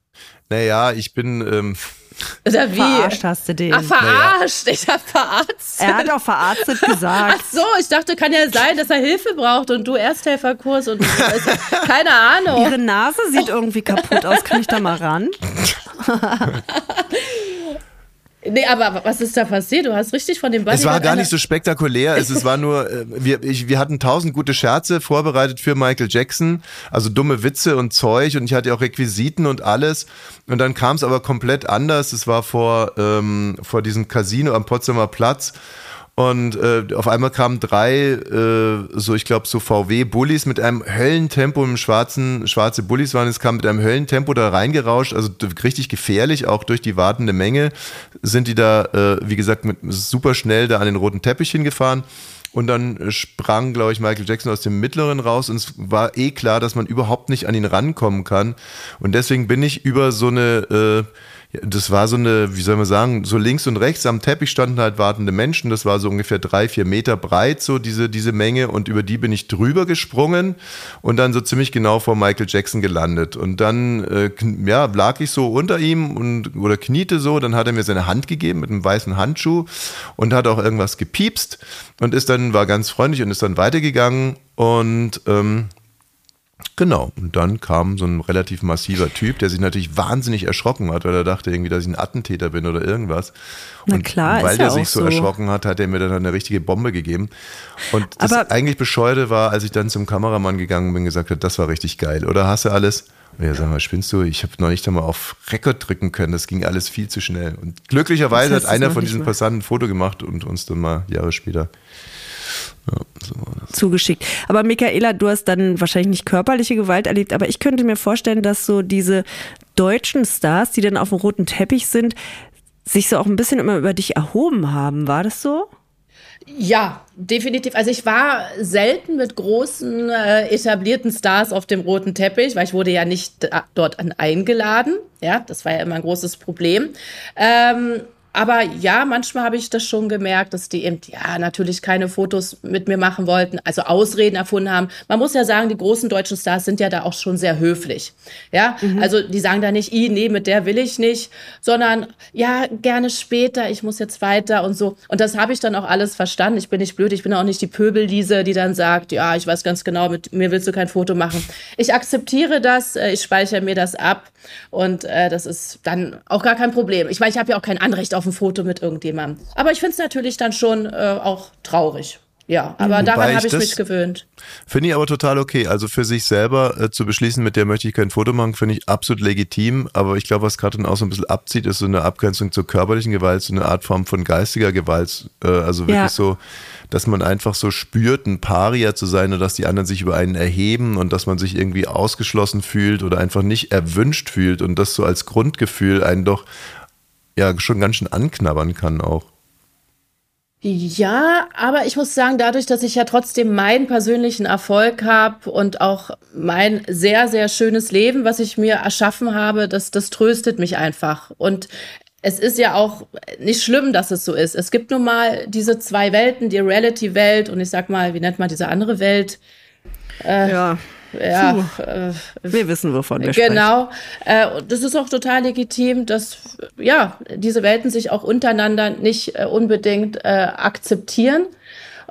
Naja, ich bin, ähm, Oder wie? Verarscht hast du den. Ach, verarscht. Ich hab verarztet. er hat auch verarztet gesagt. Ach so, ich dachte, kann ja sein, dass er Hilfe braucht und du Ersthelferkurs und also, keine Ahnung. Ihre Nase sieht irgendwie kaputt aus. Kann ich da mal ran? Nee, aber was ist da passiert? Du hast richtig von dem Bodyguard Es war gar nicht so spektakulär. Es, es war nur, äh, wir, ich, wir hatten tausend gute Scherze vorbereitet für Michael Jackson, also dumme Witze und Zeug und ich hatte auch Requisiten und alles. Und dann kam es aber komplett anders. Es war vor, ähm, vor diesem Casino am Potsdamer Platz. Und äh, auf einmal kamen drei, äh, so ich glaube, so VW-Bullis mit einem Höllentempo, im schwarzen, schwarze Bullis waren es, kamen mit einem Höllentempo da reingerauscht, also richtig gefährlich, auch durch die wartende Menge sind die da, äh, wie gesagt, mit super schnell da an den roten Teppich hingefahren. Und dann sprang, glaube ich, Michael Jackson aus dem Mittleren raus und es war eh klar, dass man überhaupt nicht an ihn rankommen kann. Und deswegen bin ich über so eine, äh, das war so eine, wie soll man sagen, so links und rechts am Teppich standen halt wartende Menschen. Das war so ungefähr drei, vier Meter breit, so diese, diese Menge. Und über die bin ich drüber gesprungen und dann so ziemlich genau vor Michael Jackson gelandet. Und dann, äh, ja, lag ich so unter ihm und, oder kniete so. Dann hat er mir seine Hand gegeben mit einem weißen Handschuh und hat auch irgendwas gepiepst und ist dann, war ganz freundlich und ist dann weitergegangen. Und, ähm, Genau, und dann kam so ein relativ massiver Typ, der sich natürlich wahnsinnig erschrocken hat, weil er dachte irgendwie, dass ich ein Attentäter bin oder irgendwas. Na und klar, weil ist der ja sich so, so. erschrocken hat, hat er mir dann eine richtige Bombe gegeben. Und das Aber- eigentlich Bescheuerte war, als ich dann zum Kameramann gegangen bin, gesagt hat, das war richtig geil, oder hast du alles? Und er sag mal, spinnst du? Ich habe noch nicht einmal auf Rekord drücken können, das ging alles viel zu schnell. Und glücklicherweise Das heißt, hat einer von diesen. Passanten ein Foto gemacht und uns dann mal Jahre später. Ja, so war das. zugeschickt. Aber Michaela, du hast dann wahrscheinlich nicht körperliche Gewalt erlebt, aber ich könnte mir vorstellen, dass so diese deutschen Stars, die dann auf dem roten Teppich sind, sich so auch ein bisschen immer über dich erhoben haben. War das so? Ja, definitiv. Also ich war selten mit großen äh, etablierten Stars auf dem roten Teppich, weil ich wurde ja nicht dort eingeladen. Ja, das war ja immer ein großes Problem. Ähm, aber ja, manchmal habe ich das schon gemerkt, dass die eben, ja, natürlich keine Fotos mit mir machen wollten, also Ausreden erfunden haben. Man muss ja sagen, die großen deutschen Stars sind ja da auch schon sehr höflich. Ja, mhm. also die sagen da nicht, i, nee, mit der will ich nicht, sondern ja, gerne später, ich muss jetzt weiter und so. Und das habe ich dann auch alles verstanden. Ich bin nicht blöd, ich bin auch nicht die Pöbeldiese, die dann sagt, ja, ich weiß ganz genau, mit mir willst du kein Foto machen. Ich akzeptiere das, äh, ich speichere mir das ab und äh, das ist dann auch gar kein Problem. Ich meine, ich habe ja auch kein Anrecht auf ein Foto mit irgendjemandem. Aber ich finde es natürlich dann schon äh, auch traurig. Ja, aber Wobei daran habe ich, ich mich gewöhnt. Finde ich aber total okay. Also für sich selber äh, zu beschließen, mit der möchte ich kein Foto machen, finde ich absolut legitim. Aber ich glaube, was gerade dann auch so ein bisschen abzieht, ist so eine Abgrenzung zur körperlichen Gewalt, so eine Art Form von geistiger Gewalt. Äh, also wirklich ja. so, dass man einfach so spürt, ein Paria zu sein und dass die anderen sich über einen erheben und dass man sich irgendwie ausgeschlossen fühlt oder einfach nicht erwünscht fühlt und das so als Grundgefühl einen doch ja schon ganz schön anknabbern kann auch. Ja, aber ich muss sagen, dadurch, dass ich ja trotzdem meinen persönlichen Erfolg habe und auch mein sehr, sehr schönes Leben, was ich mir erschaffen habe, das, das tröstet mich einfach. Und es ist ja auch nicht schlimm, dass es so ist. Es gibt nun mal diese zwei Welten, die Reality-Welt und ich sag mal, wie nennt man diese andere Welt? Äh, ja ja, äh, wir wissen, wovon wir genau. sprechen. Genau. Äh, das ist auch total legitim, dass ja diese Welten sich auch untereinander nicht äh, unbedingt äh, akzeptieren.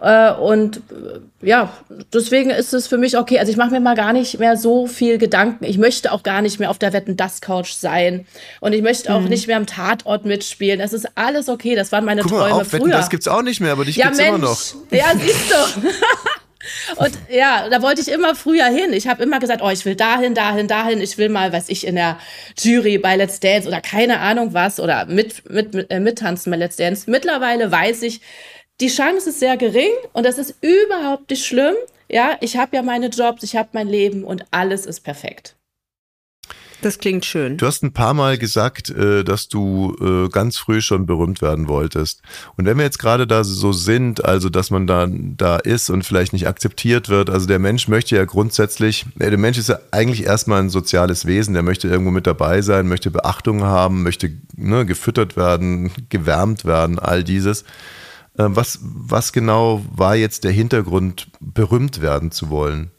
Äh, und äh, ja, deswegen ist es für mich okay. Also ich mache mir mal gar nicht mehr so viel Gedanken. Ich möchte auch gar nicht mehr auf der Wetten das Couch sein und ich möchte auch mhm. nicht mehr am Tatort mitspielen. Das ist alles okay. Das waren meine Guck Träume mal, auf, früher. Wetten, das gibt's auch nicht mehr, aber dich ja, gibt's Mensch. immer noch. Ja, siehst du. Und ja, da wollte ich immer früher hin. Ich habe immer gesagt, oh, ich will dahin, dahin, dahin. Ich will mal, weiß ich, in der Jury bei Let's Dance oder keine Ahnung was oder mit, mit, mit äh, mittanzen bei Let's Dance. Mittlerweile weiß ich, die Chance ist sehr gering und das ist überhaupt nicht schlimm. Ja, ich habe ja meine Jobs, ich habe mein Leben und alles ist perfekt. Das klingt schön. Du hast ein paar Mal gesagt, äh, dass du äh, ganz früh schon berühmt werden wolltest. Und wenn wir jetzt gerade da so sind, also dass man da, da ist und vielleicht nicht akzeptiert wird, also der Mensch möchte ja grundsätzlich, der Mensch ist ja eigentlich erstmal ein soziales Wesen, der möchte irgendwo mit dabei sein, möchte Beachtung haben, möchte ne, gefüttert werden, gewärmt werden, all dieses. Äh, was, was genau war jetzt der Hintergrund, berühmt werden zu wollen?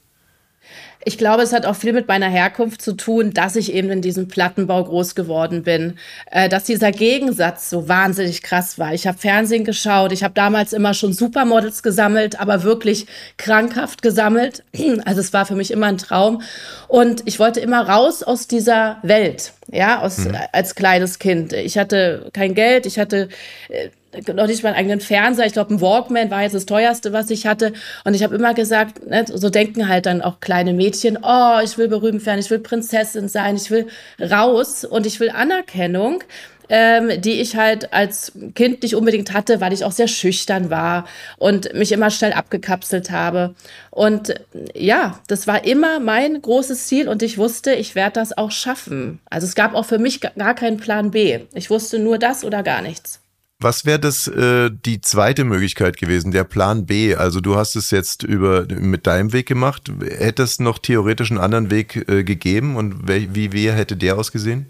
Ich glaube, es hat auch viel mit meiner Herkunft zu tun, dass ich eben in diesem Plattenbau groß geworden bin, äh, dass dieser Gegensatz so wahnsinnig krass war. Ich habe Fernsehen geschaut, ich habe damals immer schon Supermodels gesammelt, aber wirklich krankhaft gesammelt. Also es war für mich immer ein Traum und ich wollte immer raus aus dieser Welt, ja, aus, mhm. als kleines Kind. Ich hatte kein Geld, ich hatte äh, noch nicht meinen eigenen Fernseher. Ich glaube, ein Walkman war jetzt das teuerste, was ich hatte. Und ich habe immer gesagt, ne, so denken halt dann auch kleine Mädchen, oh, ich will berühmt werden, ich will Prinzessin sein, ich will raus und ich will Anerkennung. Ähm, die ich halt als Kind nicht unbedingt hatte, weil ich auch sehr schüchtern war und mich immer schnell abgekapselt habe. Und ja, das war immer mein großes Ziel und ich wusste, ich werde das auch schaffen. Also es gab auch für mich gar keinen Plan B. Ich wusste nur das oder gar nichts. Was wäre das äh, die zweite Möglichkeit gewesen, der Plan B? Also du hast es jetzt über mit deinem Weg gemacht. Hätte es noch theoretisch einen anderen Weg äh, gegeben und wie, wie hätte der ausgesehen?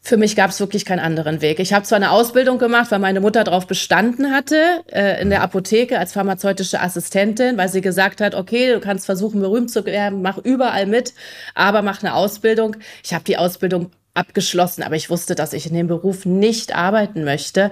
Für mich gab es wirklich keinen anderen Weg. Ich habe zwar eine Ausbildung gemacht, weil meine Mutter darauf bestanden hatte, äh, in der Apotheke als pharmazeutische Assistentin, weil sie gesagt hat, okay, du kannst versuchen, berühmt zu werden, mach überall mit, aber mach eine Ausbildung. Ich habe die Ausbildung abgeschlossen, aber ich wusste, dass ich in dem Beruf nicht arbeiten möchte.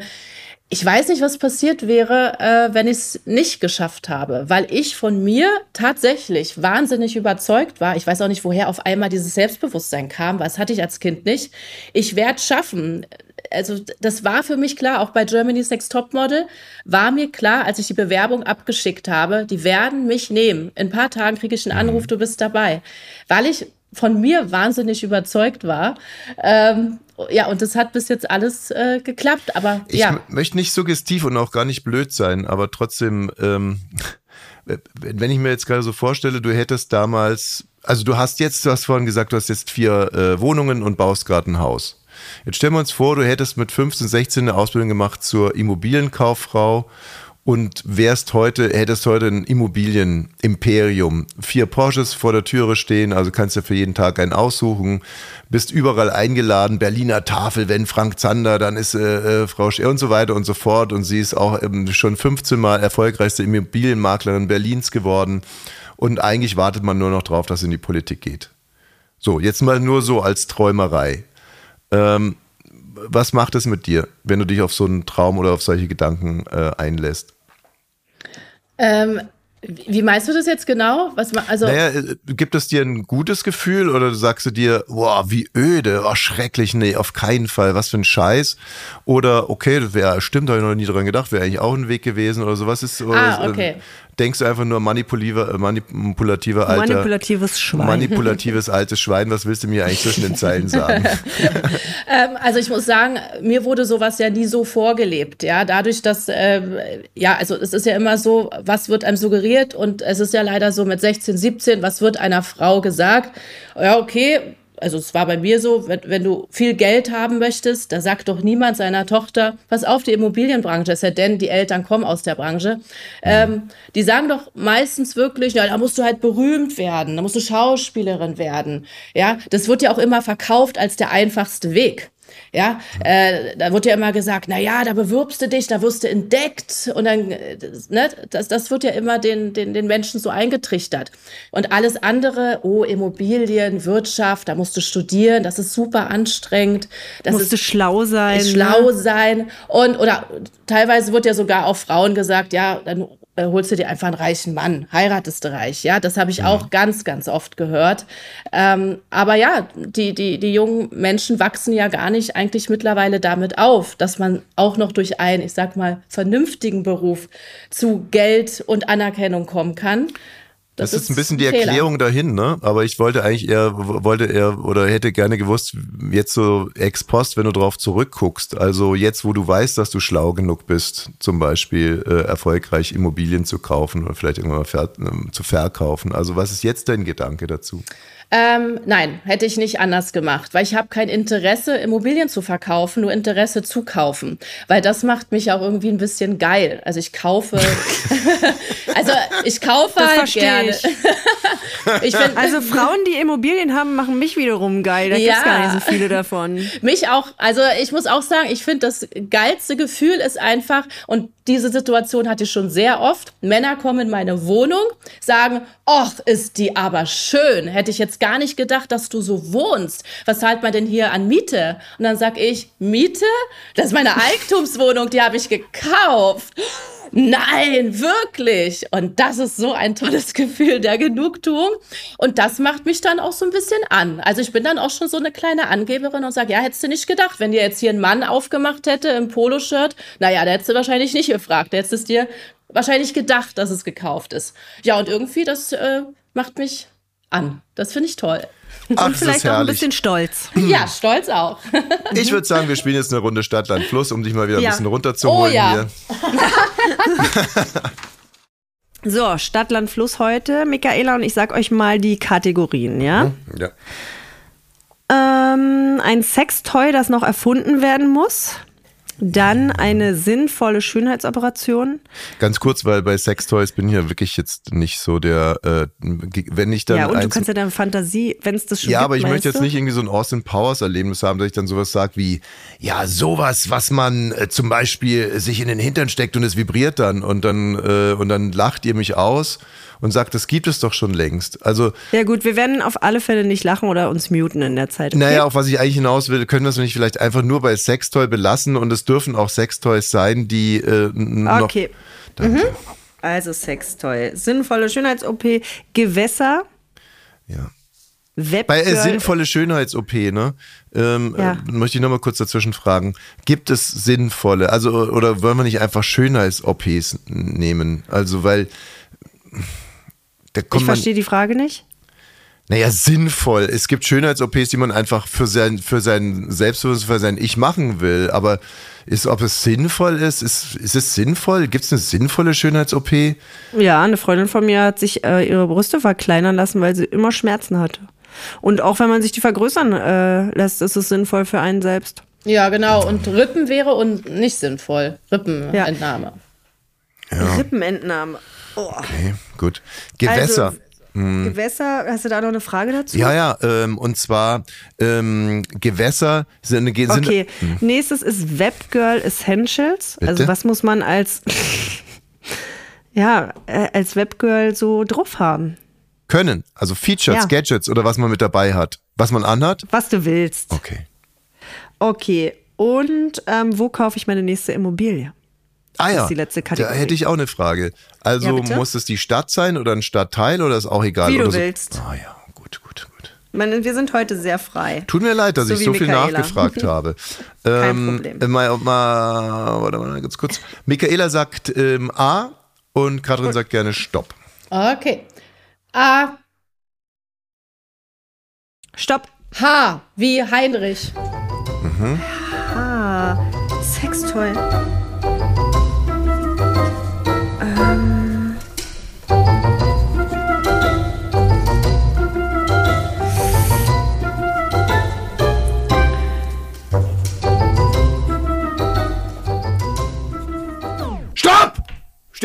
Ich weiß nicht, was passiert wäre, äh, wenn ich es nicht geschafft habe, weil ich von mir tatsächlich wahnsinnig überzeugt war. Ich weiß auch nicht, woher auf einmal dieses Selbstbewusstsein kam, was hatte ich als Kind nicht. Ich werde schaffen. Also das war für mich klar, auch bei Germany's Next Topmodel war mir klar, als ich die Bewerbung abgeschickt habe, die werden mich nehmen. In ein paar Tagen kriege ich einen Anruf, mhm. du bist dabei. Weil ich von mir wahnsinnig überzeugt war. Ähm, ja, und das hat bis jetzt alles äh, geklappt, aber ich ja. Ich möchte nicht suggestiv und auch gar nicht blöd sein, aber trotzdem, ähm, wenn ich mir jetzt gerade so vorstelle, du hättest damals, also du hast jetzt, du hast vorhin gesagt, du hast jetzt vier äh, Wohnungen und baust gerade ein Haus. Jetzt stellen wir uns vor, du hättest mit 15, 16 eine Ausbildung gemacht zur Immobilienkauffrau und wärst heute, hättest heute ein Immobilienimperium. Vier Porsches vor der Türe stehen, also kannst du für jeden Tag einen aussuchen, bist überall eingeladen, Berliner Tafel, wenn Frank Zander, dann ist äh, äh Frau Scher und so weiter und so fort und sie ist auch ähm, schon 15 Mal erfolgreichste Immobilienmaklerin Berlins geworden und eigentlich wartet man nur noch drauf, dass sie in die Politik geht. So, jetzt mal nur so als Träumerei. Ähm, was macht es mit dir, wenn du dich auf so einen Traum oder auf solche Gedanken äh, einlässt? Ähm, wie meinst du das jetzt genau? Was also naja, äh, gibt es dir ein gutes Gefühl oder sagst du dir, wow, wie öde, oh, schrecklich, nee, auf keinen Fall, was für ein Scheiß? Oder okay, das wäre, stimmt, habe ich noch nie dran gedacht, wäre eigentlich auch ein Weg gewesen oder sowas ist. Ah, äh, okay denkst du einfach nur manipulativer, äh, manipulativer alter, manipulatives Schwein. Manipulatives altes Schwein. Was willst du mir eigentlich zwischen den Zeilen sagen? ähm, also ich muss sagen, mir wurde sowas ja nie so vorgelebt. Ja, dadurch, dass äh, ja, also es ist ja immer so, was wird einem suggeriert und es ist ja leider so mit 16, 17, was wird einer Frau gesagt? Ja, okay also es war bei mir so, wenn, wenn, du viel Geld haben möchtest, da sagt doch niemand seiner Tochter, pass auf, die Immobilienbranche ist ja denn, die Eltern kommen aus der Branche. Ähm, die sagen doch meistens wirklich, ja, da musst du halt berühmt werden, da musst du Schauspielerin werden. Ja, das wird ja auch immer verkauft als der einfachste Weg. Ja, äh, da wird ja immer gesagt, na ja, da bewirbst du dich, da wirst du entdeckt und dann, äh, ne, das, das wird ja immer den, den, den Menschen so eingetrichtert. Und alles andere, oh, Immobilien, Wirtschaft, da musst du studieren, das ist super anstrengend. Das musst ist, du schlau sein. Schlau ne? sein. Und, oder teilweise wird ja sogar auch Frauen gesagt, ja, dann äh, holst du dir einfach einen reichen Mann, heiratest du reich. Ja, das habe ich ja. auch ganz, ganz oft gehört. Ähm, aber ja, die, die, die jungen Menschen wachsen ja gar nicht eigentlich mittlerweile damit auf, dass man auch noch durch einen, ich sag mal, vernünftigen Beruf zu Geld und Anerkennung kommen kann. Das, das ist, ein bisschen die Erklärung dahin, ne? Aber ich wollte eigentlich eher, wollte eher oder hätte gerne gewusst, jetzt so ex post, wenn du drauf zurückguckst. Also jetzt, wo du weißt, dass du schlau genug bist, zum Beispiel äh, erfolgreich Immobilien zu kaufen oder vielleicht irgendwann mal ver äh, zu verkaufen. Also was ist jetzt dein Gedanke dazu? Ähm, nein, hätte ich nicht anders gemacht, weil ich habe kein Interesse, Immobilien zu verkaufen, nur Interesse zu kaufen, weil das macht mich auch irgendwie ein bisschen geil. Also ich kaufe, also ich kaufe das halt gerne. Ich. ich find, also Frauen, die Immobilien haben, machen mich wiederum geil. Da ja, gibt's gar nicht so viele davon. Mich auch. Also ich muss auch sagen, ich finde das geilste Gefühl ist einfach und diese Situation hatte ich schon sehr oft. Männer kommen in meine Wohnung, sagen, ach, ist die aber schön. Hätte ich jetzt gar nicht gedacht, dass du so wohnst. Was zahlt man denn hier an Miete? Und dann sag ich, Miete? Das ist meine Eigentumswohnung, die habe ich gekauft nein, wirklich. Und das ist so ein tolles Gefühl der Genugtuung. Und das macht mich dann auch so ein bisschen an. Also ich bin dann auch schon so eine kleine Angeberin und sage, ja, hättest du nicht gedacht, wenn dir jetzt hier ein Mann aufgemacht hätte im Poloshirt, naja, da hättest du wahrscheinlich nicht gefragt. Da hättest du dir wahrscheinlich gedacht, dass es gekauft ist. Ja, und irgendwie, das äh, macht mich an. Das finde ich toll. Ach, und vielleicht auch ein bisschen stolz. Ja, stolz auch. Ich würde sagen, wir spielen jetzt eine Runde Stadt, Land, Fluss, um dich mal wieder ja. ein bisschen runterzuholen oh, ja. hier. so, Stadt, Land, Fluss heute. Michaela und ich sag euch mal die Kategorien, ja? Mhm, ja. Ähm, ein Sextoy, das noch erfunden werden muss. Dann eine sinnvolle Schönheitsoperation. Ganz kurz, weil bei Sextoys bin ich ja wirklich jetzt nicht so der, äh, wenn ich dann. Ja, und du kannst ja deine Fantasie, wenn es das schon Ja, gibt, aber ich möchte jetzt nicht irgendwie so ein Austin Powers Erlebnis haben, dass ich dann sowas sage wie, ja, sowas, was man äh, zum Beispiel sich in den Hintern steckt und es vibriert dann und dann, äh, und dann lacht ihr mich aus und sagt, das gibt es doch schon längst. Also ja gut, wir werden auf alle Fälle nicht lachen oder uns muten in der Zeit. Okay? Naja, auf was ich eigentlich hinaus will, können wir es nicht vielleicht einfach nur bei Sextoy belassen und es dürfen auch Sextoys sein, die äh, noch. Okay. Mhm. Also Sextoy, sinnvolle Schönheits-OP, Gewässer. Ja. Bei äh, sinnvolle Schönheits-OP, ne? Ähm, ja. äh, möchte ich nochmal kurz dazwischen fragen. Gibt es sinnvolle, also oder wollen wir nicht einfach Schönheits-OPs nehmen? Also, weil ich verstehe die Frage nicht. Naja, sinnvoll. Es gibt Schönheits-OPs, die man einfach für sein, für sein Selbstbewusstsein, für sein Ich machen will. Aber ist, ob es sinnvoll ist, ist, ist es sinnvoll? Gibt es eine sinnvolle Schönheits-OP? Ja, eine Freundin von mir hat sich äh, ihre Brüste verkleinern lassen, weil sie immer Schmerzen hatte. Und auch wenn man sich die vergrößern äh, lässt, ist es sinnvoll für einen selbst. Ja, genau. Und Rippen wäre und nicht sinnvoll. Rippenentnahme. Rippenentnahme. Oh. Okay, gut. Gewässer. Also, Gewässer, hast du da noch eine Frage dazu? ja, ja, ähm, und zwar ähm, Gewässer sind, sind Okay, nächstes ist Webgirl Essentials. Bitte? Also was muss man als ja äh, als Webgirl so drauf haben? können, also Features, Ja. Gadgets oder was man mit dabei hat. Was man anhat? Was du willst. Okay. Okay. Und ähm, wo kaufe ich meine nächste Immobilie? Ah ja, ist die letzte da hätte ich auch eine Frage. Also Ja, muss es die Stadt sein oder ein Stadtteil oder ist auch egal? Wie du oder so? willst. Ah ja, gut, gut, gut. Meine, wir sind heute sehr frei. Tut mir leid, dass So ich so viel nachgefragt habe. Kein Problem. äh, Mal, mal, warte mal ganz kurz. Michaela sagt ähm, A und Katrin sagt gerne Stopp. Okay. A, Stopp. H, wie Heinrich. Ah, Sextoy.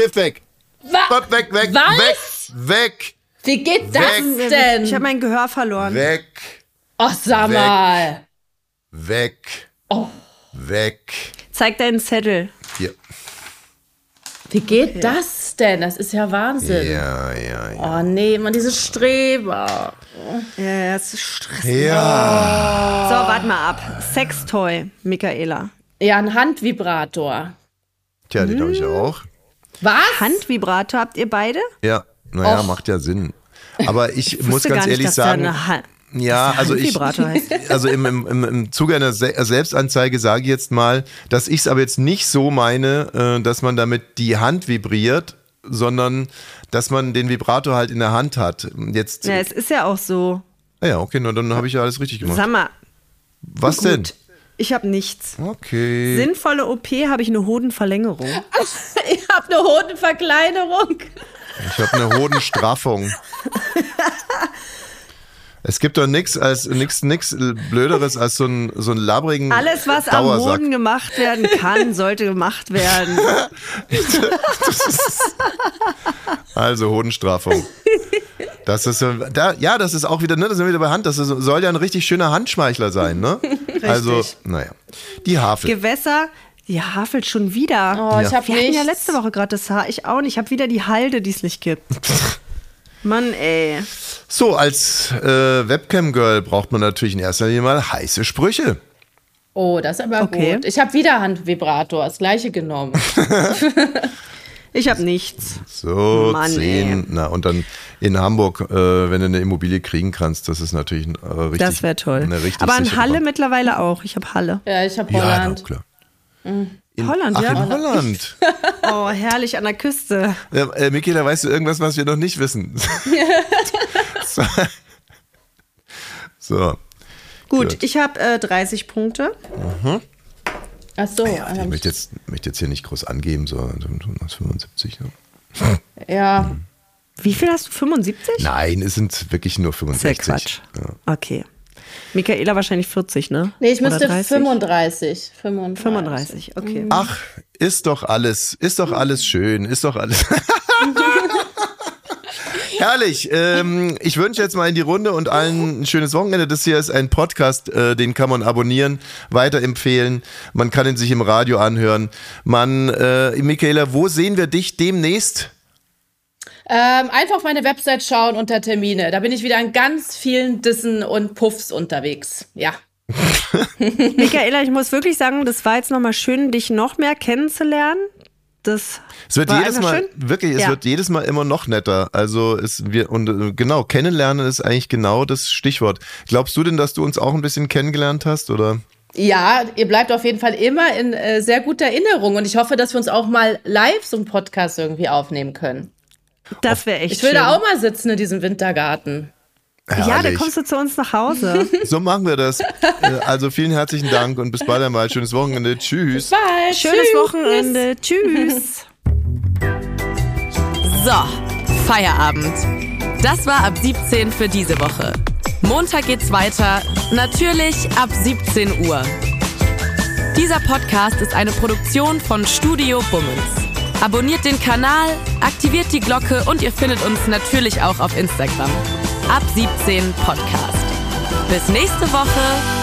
Stift weg! Wa Stopp, weg, weg, Was? weg, weg, Wie geht das Weg. denn? Ich habe mein Gehör verloren. weg, Ach, sag Weg. mal. weg, Oh. weg. Zeig deinen Zettel. Hier. Wie geht das denn? Das ist ja Wahnsinn. Ja, ja, ja. Oh nee, man, diese Streber. Ja, es ist stressig. Ja. So, warte mal ab. Sextoy, Michaela. Ja, ein Handvibrator. Tja, den habe ich auch. Was? Handvibrator habt ihr beide? Ja, naja, Och. macht ja Sinn. Aber ich, muss Wusste ganz gar nicht, ehrlich dass da sagen, ja, also ich, also im, im, im, im Zuge einer Se Selbstanzeige sage ich jetzt mal, dass ich es aber jetzt nicht so meine, äh, dass man damit die Hand vibriert, sondern dass man den Vibrator halt in der Hand hat. Jetzt, Ja, ja, es ist ja auch so. okay, na, dann habe ich ja alles richtig gemacht. Sag mal, Was denn? gut. Ich habe nichts. Okay. Sinnvolle OP habe ich eine Hodenverlängerung. Ich habe eine Hodenverkleinerung. Ich habe eine Hodenstraffung. Es gibt doch nichts als nix, nix Blöderes als so einen so einen labbrigen Alles, was am Dauersack. Hoden gemacht werden kann, sollte gemacht werden. Also Hodenstraffung. Das ist so- da, ja, das ist auch wieder, ne, das sind wir wieder bei Hand. Das ist, soll ja ein richtig schöner Handschmeichler sein, ne? Also, naja. Die Havel. Gewässer, die hafelt schon wieder. Oh, ich Ja. habe Wir hatten nichts. ja letzte Woche gerade das Haar. Ich auch nicht. Ich habe wieder die Halde, die es nicht gibt. Mann, ey. So, als äh, Webcam-Girl braucht man natürlich in erster Linie mal heiße Sprüche. Oh, das ist aber Okay. gut. Ich habe wieder Handvibrator, das gleiche genommen. Ich habe nichts. So, Mann, zehn. Na, und dann in Hamburg, äh, wenn du eine Immobilie kriegen kannst, das ist natürlich äh, richtig. Das wäre toll. Eine richtig Aber in Halle Bank. mittlerweile auch. Ich habe Halle. Ja, ich habe Ja, na, Holland. klar. In, Holland, ach, ja. in Holland. Oh, herrlich an der Küste. Ja, äh, Michaela, weißt du irgendwas, was wir noch nicht wissen? so. so. Gut, Gut. ich habe äh, 30 Punkte. Ach so. Ja, ich ähm, möchte jetzt, möchte jetzt hier nicht groß angeben, so so 75. Ne? ja. Wie viel hast du? 75? Nein, es sind wirklich nur Das ist 65. ja Quatsch. Ja. Okay. Michaela wahrscheinlich 40, ne? Nee, ich müsste 30? 35. 35. 35, okay. Ach, ist doch alles, ist doch alles schön, ist doch alles. Herrlich. Ähm, ich wünsche jetzt mal in die Runde und allen ein schönes Wochenende. Das hier ist ein Podcast, äh, den kann man abonnieren, weiterempfehlen. Man kann ihn sich im Radio anhören. Man, äh, Michaela, wo sehen wir dich demnächst? Ähm, einfach auf meine Website schauen unter Termine. Da bin ich wieder an ganz vielen Dissen und Puffs unterwegs. Ja. Michaela, ich muss wirklich sagen, das war jetzt nochmal schön, dich noch mehr kennenzulernen. Das Es wird war jedes Mal, schön. wirklich, es Ja. wird jedes Mal immer noch netter. Also es wir und äh, genau, kennenlernen ist eigentlich genau das Stichwort. Glaubst du denn, dass du uns auch ein bisschen kennengelernt hast oder? Ja, ihr bleibt auf jeden Fall immer in äh, sehr guter Erinnerung und ich hoffe, dass wir uns auch mal live so einen Podcast irgendwie aufnehmen können. Das wäre echt Ich will schön. da auch mal sitzen in diesem Wintergarten. Ja, da Herrlich. kommst du zu uns nach Hause. So machen wir das. Äh, Also vielen herzlichen Dank und bis bald einmal. Schönes Wochenende. Tschüss. Bye. Schönes Tschüss. Wochenende. Tschüss. So, Feierabend. Das war ab 17 für diese Woche. Montag geht's weiter, natürlich ab 17 Uhr. Dieser Podcast ist eine Produktion von Studio Bummens. Abonniert den Kanal, aktiviert die Glocke und ihr findet uns natürlich auch auf Instagram. Ab 17 Podcast. Bis nächste Woche.